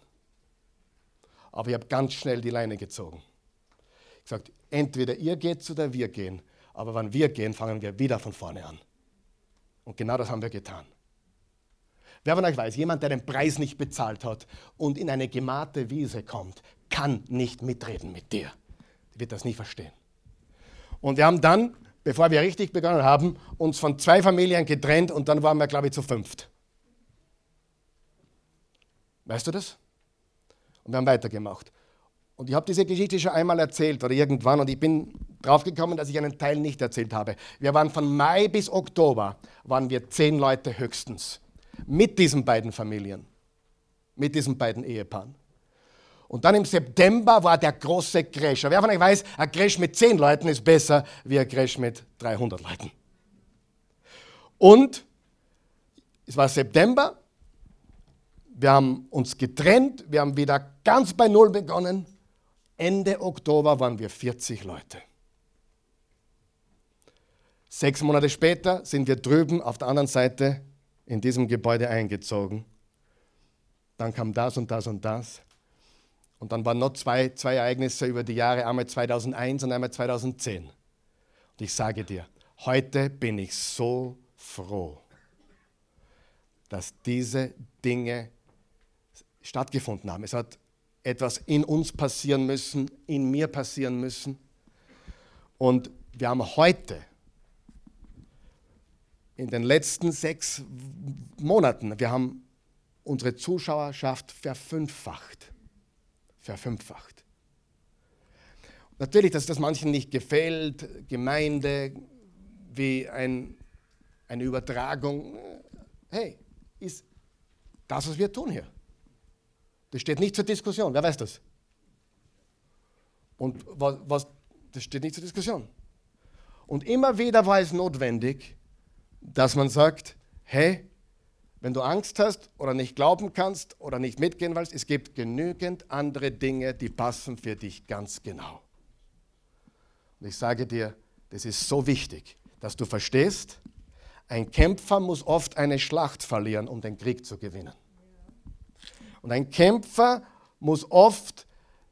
Aber ich habe ganz schnell die Leine gezogen gesagt, entweder ihr geht oder wir gehen. Aber wenn wir gehen, fangen wir wieder von vorne an. Und genau das haben wir getan. Wer von euch weiß, jemand, der den Preis nicht bezahlt hat und in eine gemachte Wiese kommt, kann nicht mitreden mit dir. Wird das nie verstehen. Und wir haben dann, bevor wir richtig begonnen haben, uns von zwei Familien getrennt und dann waren wir, glaube ich, zu fünft. Weißt du das? Und wir haben weitergemacht. Und ich habe diese Geschichte schon einmal erzählt oder irgendwann und ich bin draufgekommen, dass ich einen Teil nicht erzählt habe. Wir waren von Mai bis Oktober, waren wir zehn Leute höchstens. Mit diesen beiden Familien. Mit diesen beiden Ehepaaren. Und dann im September war der große Crash. Wer von euch weiß, ein Crash mit zehn Leuten ist besser wie ein Crash mit 300 Leuten. Und es war September, wir haben uns getrennt, wir haben wieder ganz bei Null begonnen Ende Oktober waren wir 40 Leute. Sechs Monate später sind wir drüben auf der anderen Seite in diesem Gebäude eingezogen. Dann kam das und das und das. Und dann waren noch zwei, zwei Ereignisse über die Jahre, einmal 2001 und einmal 2010. Und ich sage dir, heute bin ich so froh, dass diese Dinge stattgefunden haben. Es hat etwas in uns passieren müssen, in mir passieren müssen. Und wir haben heute, in den letzten sechs Monaten, wir haben unsere Zuschauerschaft verfünffacht. Verfünffacht. Natürlich, dass das manchen nicht gefällt, Gemeinde wie ein, eine Übertragung. Hey, ist das, was wir tun hier. Das steht nicht zur Diskussion. Wer weiß das? Und was, was, das steht nicht zur Diskussion. Und immer wieder war es notwendig, dass man sagt, hey, wenn du Angst hast oder nicht glauben kannst oder nicht mitgehen willst, es gibt genügend andere Dinge, die passen für dich ganz genau. Und ich sage dir, das ist so wichtig, dass du verstehst, ein Kämpfer muss oft eine Schlacht verlieren, um den Krieg zu gewinnen. Und ein Kämpfer muss oft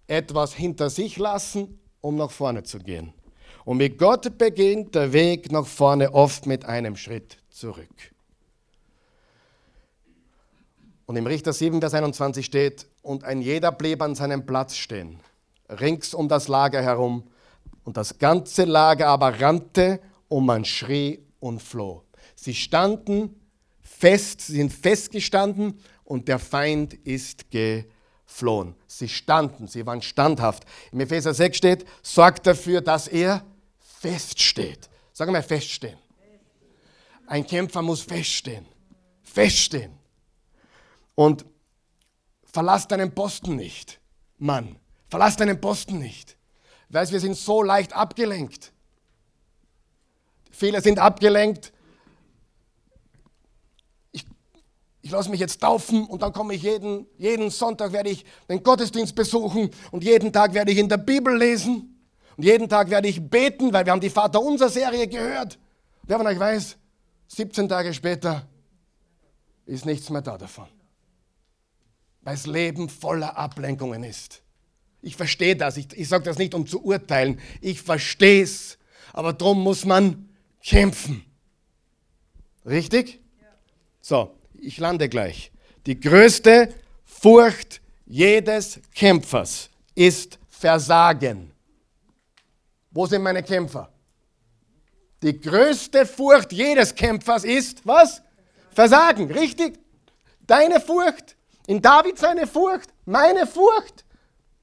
etwas hinter sich lassen, um nach vorne zu gehen. Und mit Gott beginnt der Weg nach vorne oft mit einem Schritt zurück. Und im Richter 7, Vers 21 steht, und ein jeder blieb an seinem Platz stehen, rings um das Lager herum, und das ganze Lager aber rannte und man schrie und floh. Sie standen fest, sie sind festgestanden und der Feind ist geflohen. Sie standen, sie waren standhaft. Im Epheser 6 steht, sorgt dafür, dass er feststeht. Sag mal feststehen. Ein Kämpfer muss feststehen. Feststehen. Und verlass deinen Posten nicht, Mann. Verlass deinen Posten nicht. Weißt, wir sind so leicht abgelenkt. Viele sind abgelenkt. Ich, ich lasse mich jetzt taufen und dann komme ich jeden, jeden Sonntag werde ich den Gottesdienst besuchen und jeden Tag werde ich in der Bibel lesen und jeden Tag werde ich beten, weil wir haben die Vater unser Serie gehört. Wer von euch weiß, 17 Tage später ist nichts mehr da davon weil das Leben voller Ablenkungen ist. Ich verstehe das. Ich, ich sage das nicht, um zu urteilen. Ich verstehe es. Aber darum muss man kämpfen. Richtig? So, ich lande gleich. Die größte Furcht jedes Kämpfers ist Versagen. Wo sind meine Kämpfer? Die größte Furcht jedes Kämpfers ist was? Versagen, richtig? Deine Furcht in David seine Furcht, meine Furcht,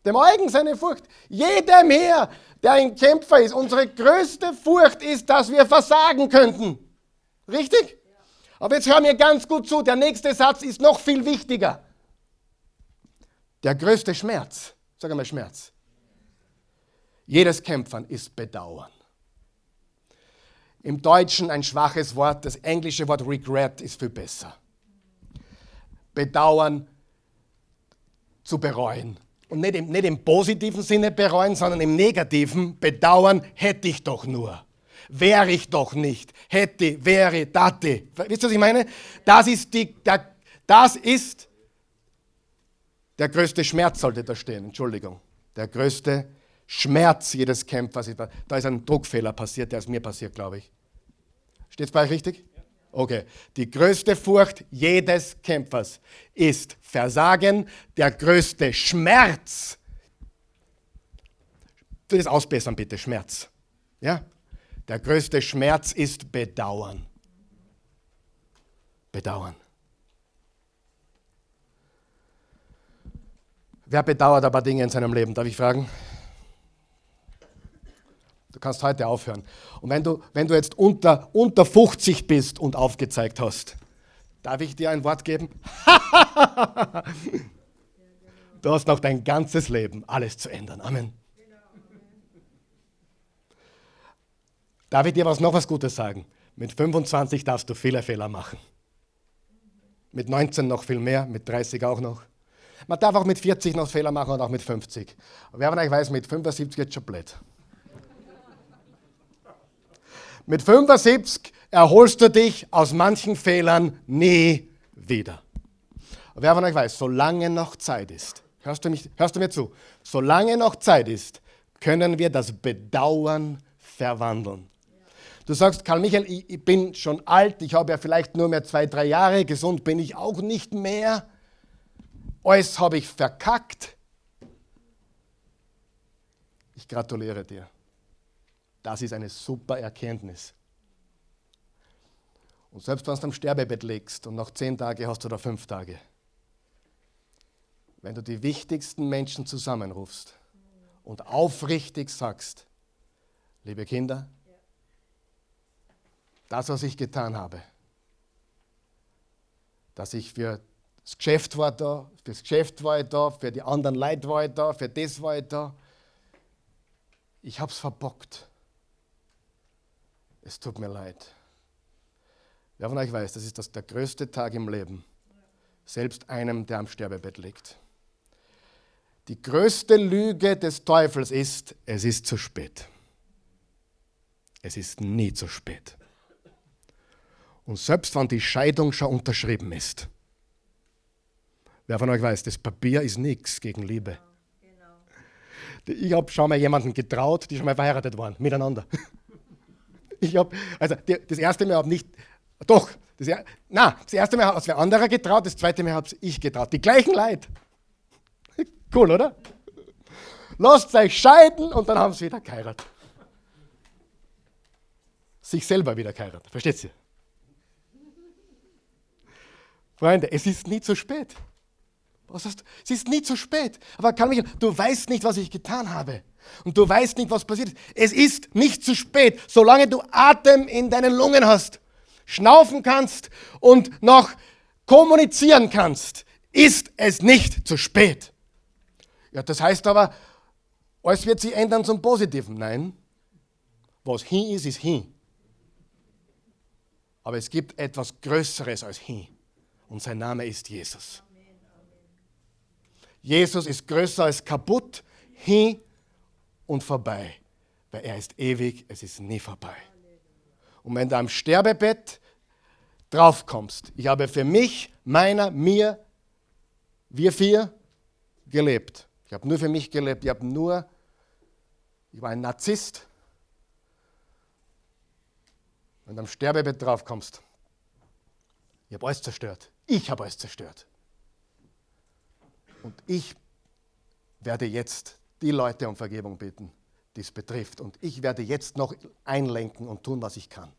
dem Eugen seine Furcht, jeder mehr, der ein Kämpfer ist. Unsere größte Furcht ist, dass wir versagen könnten. Richtig? Aber jetzt hör mir ganz gut zu, der nächste Satz ist noch viel wichtiger. Der größte Schmerz, sag einmal Schmerz, jedes Kämpfern ist Bedauern. Im Deutschen ein schwaches Wort, das englische Wort regret ist viel besser. Bedauern zu bereuen. Und nicht im, nicht im positiven Sinne bereuen, sondern im negativen bedauern, hätte ich doch nur. Wäre ich doch nicht. Hätte, wäre, datte. Wisst ihr, was ich meine? Das ist, die, der, das ist der größte Schmerz, sollte da stehen. Entschuldigung. Der größte Schmerz jedes Kämpfers. Da ist ein Druckfehler passiert, der ist mir passiert, glaube ich. Steht es bei euch richtig? Okay. Die größte Furcht jedes Kämpfers ist Versagen. Der größte Schmerz. Das ausbessern, bitte. Schmerz. Ja? Der größte Schmerz ist Bedauern. Bedauern. Wer bedauert aber Dinge in seinem Leben? Darf ich fragen? Du kannst heute aufhören. Und wenn du, wenn du jetzt unter, unter 50 bist und aufgezeigt hast, darf ich dir ein Wort geben? du hast noch dein ganzes Leben, alles zu ändern. Amen. Darf ich dir was noch was Gutes sagen? Mit 25 darfst du viele Fehler machen. Mit 19 noch viel mehr, mit 30 auch noch. Man darf auch mit 40 noch Fehler machen und auch mit 50. Aber wer von euch weiß, mit 75 geht schon blöd. Mit 75 erholst du dich aus manchen Fehlern nie wieder. wer von euch weiß, solange noch Zeit ist, hörst du, mich, hörst du mir zu, solange noch Zeit ist, können wir das Bedauern verwandeln. Du sagst, Karl Michael, ich, ich bin schon alt, ich habe ja vielleicht nur mehr zwei, drei Jahre, gesund bin ich auch nicht mehr. Alles habe ich verkackt. Ich gratuliere dir. Das ist eine super Erkenntnis. Und selbst wenn du am Sterbebett legst und nach zehn Tagen hast du da fünf Tage, wenn du die wichtigsten Menschen zusammenrufst und aufrichtig sagst, liebe Kinder, das, was ich getan habe, dass ich für das Geschäft war da, für das Geschäft war ich da, für die anderen Leute war ich da, für das war ich da. Ich habe es verbockt es tut mir leid. Wer von euch weiß, das ist das, der größte Tag im Leben, selbst einem, der am Sterbebett liegt. Die größte Lüge des Teufels ist, es ist zu spät. Es ist nie zu spät. Und selbst wenn die Scheidung schon unterschrieben ist, wer von euch weiß, das Papier ist nichts gegen Liebe. Ich habe schon mal jemanden getraut, die schon mal verheiratet waren, miteinander. Ich habe, also das erste Mal habe nicht, doch, das, na, das erste Mal hat es wer anderer getraut, das zweite Mal habe ich getraut. Die gleichen Leute. Cool, oder? Lasst euch scheiden und dann haben sie wieder geheiratet. Sich selber wieder geheiratet. Versteht ihr? Freunde, es ist nie zu spät. Was hast du? Es ist nie zu spät. Aber kann mich, du weißt nicht, was ich getan habe. Und du weißt nicht, was passiert ist. Es ist nicht zu spät, solange du Atem in deinen Lungen hast, schnaufen kannst und noch kommunizieren kannst, ist es nicht zu spät. Ja, das heißt aber, alles wird sich ändern zum Positiven. Nein, was hin ist, ist hin. Aber es gibt etwas Größeres als hin. Und sein Name ist Jesus. Jesus ist größer als kaputt, hin und vorbei. Weil er ist ewig, es ist nie vorbei. Und wenn du am Sterbebett draufkommst, ich habe für mich, meiner, mir, wir vier gelebt. Ich habe nur für mich gelebt. Ich habe nur, ich war ein Narzisst. Wenn du am Sterbebett draufkommst, ich habe alles zerstört. Ich habe alles zerstört. Und ich werde jetzt die Leute um Vergebung bitten, die es betrifft. Und ich werde jetzt noch einlenken und tun, was ich kann.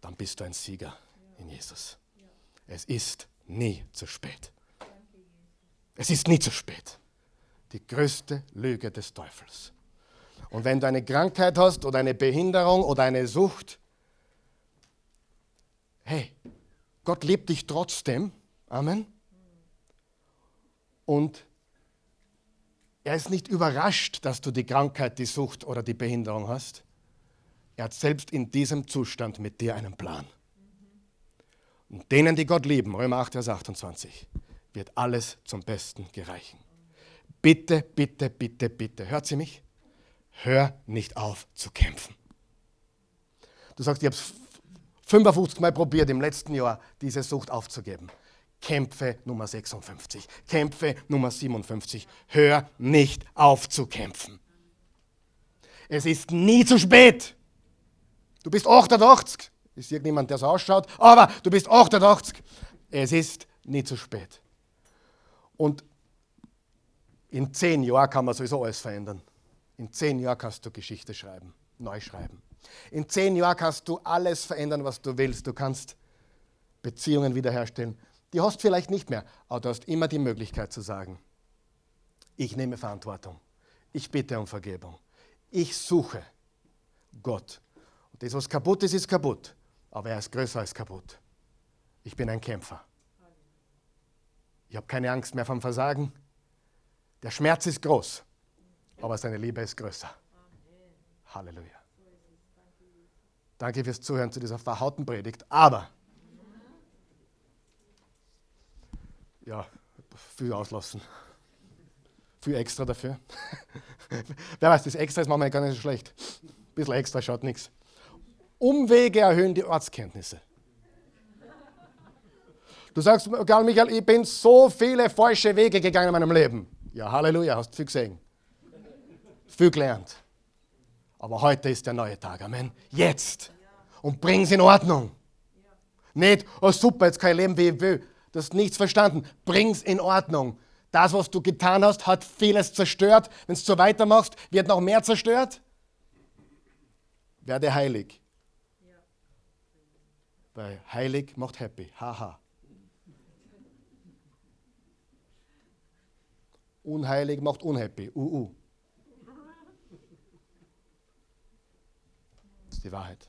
Dann bist du ein Sieger in Jesus. Es ist nie zu spät. Es ist nie zu spät. Die größte Lüge des Teufels. Und wenn du eine Krankheit hast oder eine Behinderung oder eine Sucht, hey, Gott liebt dich trotzdem. Amen. Und er ist nicht überrascht, dass du die Krankheit, die Sucht oder die Behinderung hast. Er hat selbst in diesem Zustand mit dir einen Plan. Und denen, die Gott lieben, Römer 8, Vers 28, wird alles zum Besten gereichen. Bitte, bitte, bitte, bitte, hört sie mich? Hör nicht auf zu kämpfen. Du sagst, ich habe es 55 Mal probiert im letzten Jahr, diese Sucht aufzugeben. Kämpfe Nummer 56, Kämpfe Nummer 57. Hör nicht auf zu kämpfen. Es ist nie zu spät. Du bist 88. Ist irgendjemand, der so ausschaut, aber du bist 88. Es ist nie zu spät. Und in zehn Jahren kann man sowieso alles verändern. In zehn Jahren kannst du Geschichte schreiben, neu schreiben. In zehn Jahren kannst du alles verändern, was du willst. Du kannst Beziehungen wiederherstellen. Die hast du vielleicht nicht mehr, aber du hast immer die Möglichkeit zu sagen, ich nehme Verantwortung. Ich bitte um Vergebung. Ich suche Gott. Und das, was kaputt ist, ist kaputt. Aber er ist größer als kaputt. Ich bin ein Kämpfer. Ich habe keine Angst mehr vom Versagen. Der Schmerz ist groß, aber seine Liebe ist größer. Halleluja. Danke fürs Zuhören zu dieser verhauten Predigt. Aber, ja, viel auslassen. Viel extra dafür. Wer weiß, das extra ist manchmal gar nicht so schlecht. Ein bisschen extra schaut nichts. Umwege erhöhen die Ortskenntnisse. Du sagst, Karl Michael, ich bin so viele falsche Wege gegangen in meinem Leben. Ja, Halleluja, hast viel gesehen. Viel gelernt. Aber heute ist der neue Tag. Amen. Jetzt. Und bring es in Ordnung. Nicht, oh super, jetzt kann ich leben, wie ich will. Du hast nichts verstanden. Bring es in Ordnung. Das, was du getan hast, hat vieles zerstört. Wenn du so weitermachst, wird noch mehr zerstört. Werde heilig. Weil heilig macht happy. Haha. Unheilig macht unhappy. Uh, uh. ist die Wahrheit.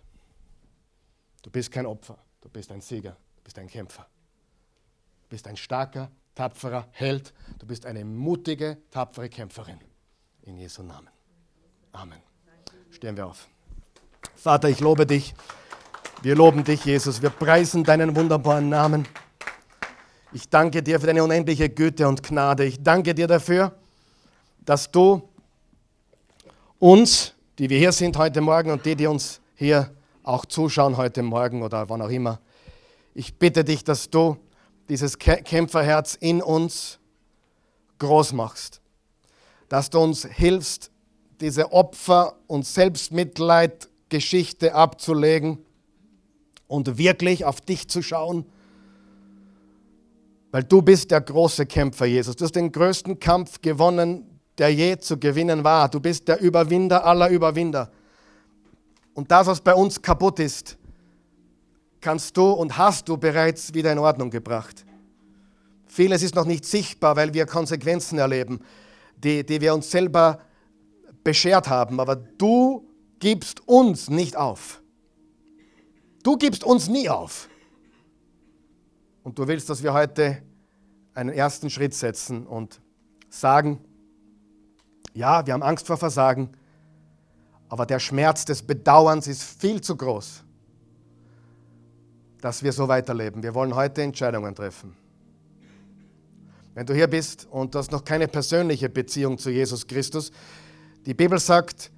Du bist kein Opfer, du bist ein Sieger, du bist ein Kämpfer. Du bist ein starker, tapferer Held, du bist eine mutige, tapfere Kämpferin. In Jesu Namen. Amen. Stehen wir auf. Vater, ich lobe dich. Wir loben dich, Jesus. Wir preisen deinen wunderbaren Namen. Ich danke dir für deine unendliche Güte und Gnade. Ich danke dir dafür, dass du uns, die wir hier sind heute Morgen und die, die uns hier auch zuschauen heute Morgen oder wann auch immer. Ich bitte dich, dass du dieses Kämpferherz in uns groß machst. dass du uns hilfst, diese Opfer- und Selbstmitleid-Geschichte abzulegen und wirklich auf dich zu schauen, weil du bist der große Kämpfer, Jesus. Du hast den größten Kampf gewonnen, der je zu gewinnen war. Du bist der Überwinder aller Überwinder. Und das, was bei uns kaputt ist, kannst du und hast du bereits wieder in Ordnung gebracht. Vieles ist noch nicht sichtbar, weil wir Konsequenzen erleben, die, die wir uns selber beschert haben. Aber du gibst uns nicht auf. Du gibst uns nie auf. Und du willst, dass wir heute einen ersten Schritt setzen und sagen, ja, wir haben Angst vor Versagen, aber der Schmerz des Bedauerns ist viel zu groß, dass wir so weiterleben. Wir wollen heute Entscheidungen treffen. Wenn du hier bist und du hast noch keine persönliche Beziehung zu Jesus Christus, die Bibel sagt,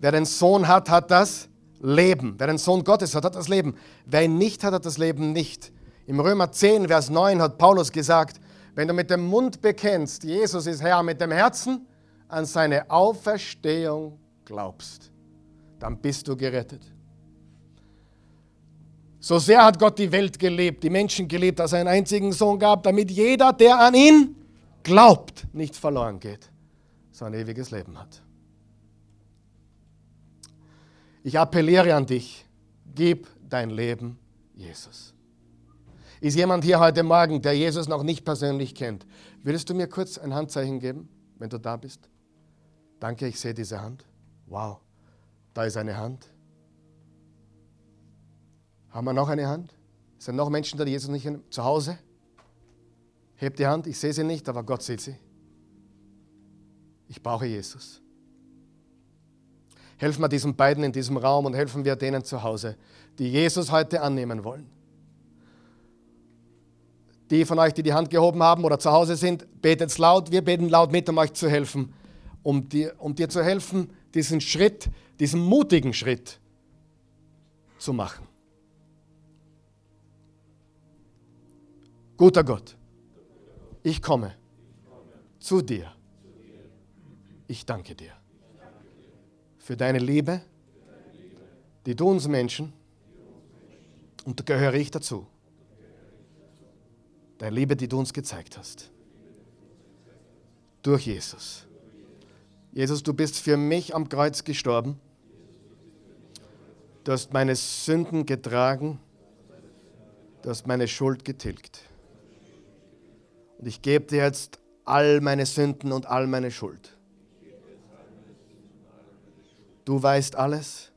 wer den Sohn hat, hat das Leben. Wer den Sohn Gottes hat, hat das Leben. Wer ihn nicht hat, hat das Leben nicht. Im Römer 10, Vers 9 hat Paulus gesagt, wenn du mit dem Mund bekennst, Jesus ist Herr, mit dem Herzen an seine Auferstehung glaubst, dann bist du gerettet. So sehr hat Gott die Welt gelebt, die Menschen gelebt, dass er einen einzigen Sohn gab, damit jeder, der an ihn glaubt, nicht verloren geht, sondern ewiges Leben hat. Ich appelliere an dich, gib dein Leben Jesus. Ist jemand hier heute Morgen, der Jesus noch nicht persönlich kennt? Würdest du mir kurz ein Handzeichen geben, wenn du da bist? Danke, ich sehe diese Hand. Wow, da ist eine Hand. Haben wir noch eine Hand? Sind noch Menschen da, die Jesus nicht? Zu Hause? Hebt die Hand, ich sehe sie nicht, aber Gott sieht sie. Ich brauche Jesus. Helfen wir diesen beiden in diesem Raum und helfen wir denen zu Hause, die Jesus heute annehmen wollen. Die von euch, die die Hand gehoben haben oder zu Hause sind, betet laut. Wir beten laut mit, um euch zu helfen, um dir, um dir zu helfen, diesen Schritt, diesen mutigen Schritt zu machen. Guter Gott, ich komme zu dir. Ich danke dir für deine Liebe, die du uns Menschen, und da gehöre ich dazu, Deine Liebe, die du uns gezeigt hast. Durch Jesus. Jesus, du bist für mich am Kreuz gestorben. Du hast meine Sünden getragen. Du hast meine Schuld getilgt. Und ich gebe dir jetzt all meine Sünden und all meine Schuld. Du weißt alles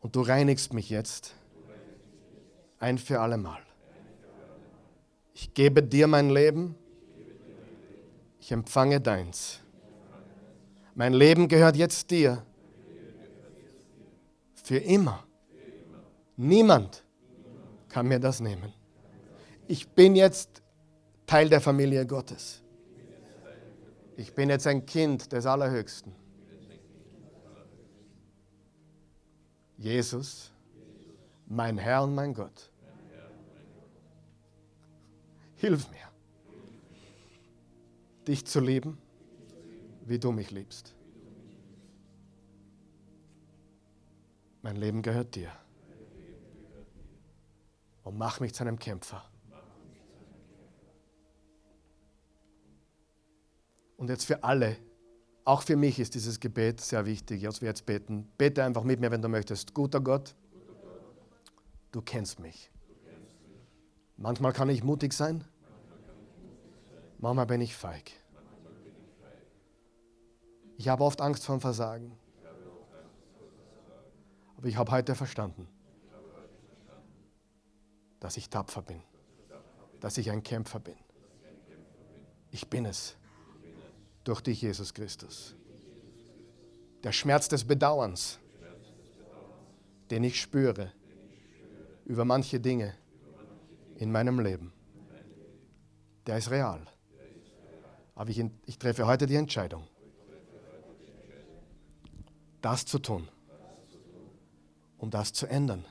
und du reinigst mich jetzt ein für alle Mal. Ich gebe dir mein Leben. Ich empfange deins. Mein Leben gehört jetzt dir. Für immer. Niemand kann mir das nehmen. Ich bin jetzt Teil der Familie Gottes. Ich bin jetzt ein Kind des Allerhöchsten. Jesus, mein Herr und mein Gott. Hilf mir, dich zu lieben, wie du mich liebst. Mein Leben gehört dir. Und mach mich zu einem Kämpfer. Und jetzt für alle, auch für mich ist dieses Gebet sehr wichtig, als wir jetzt beten. Bete einfach mit mir, wenn du möchtest. Guter Gott, du kennst mich. Manchmal kann ich mutig sein, manchmal bin ich feig. Ich habe oft Angst vor Versagen. Aber ich habe heute verstanden, dass ich tapfer bin, dass ich ein Kämpfer bin. Ich bin es durch dich, Jesus Christus. Der Schmerz des Bedauerns, den ich spüre über manche Dinge, in meinem Leben. Der ist real. Aber ich, ich treffe heute die Entscheidung, das zu tun, um das zu ändern.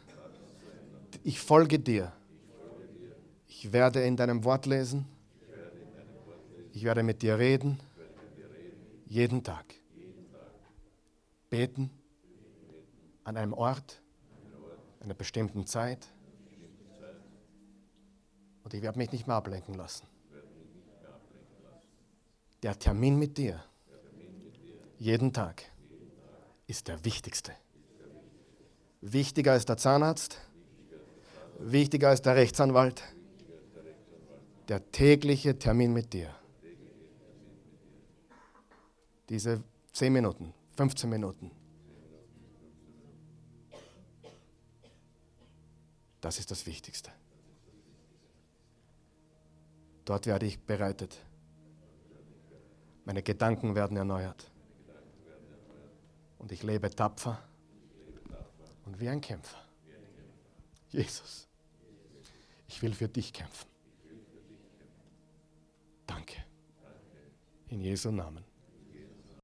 Ich folge dir. Ich werde in deinem Wort lesen. Ich werde mit dir reden. Jeden Tag. Beten an einem Ort, einer bestimmten Zeit. Und ich werde mich nicht mehr ablenken lassen. Der Termin mit dir, jeden Tag, ist der wichtigste. Wichtiger als der Zahnarzt, wichtiger als der Rechtsanwalt, der tägliche Termin mit dir. Diese 10 Minuten, 15 Minuten. Das ist das Wichtigste. Dort werde ich bereitet. Meine Gedanken werden erneuert. Und ich lebe tapfer und wie ein Kämpfer. Jesus, ich will für dich kämpfen. Danke. In Jesu Namen.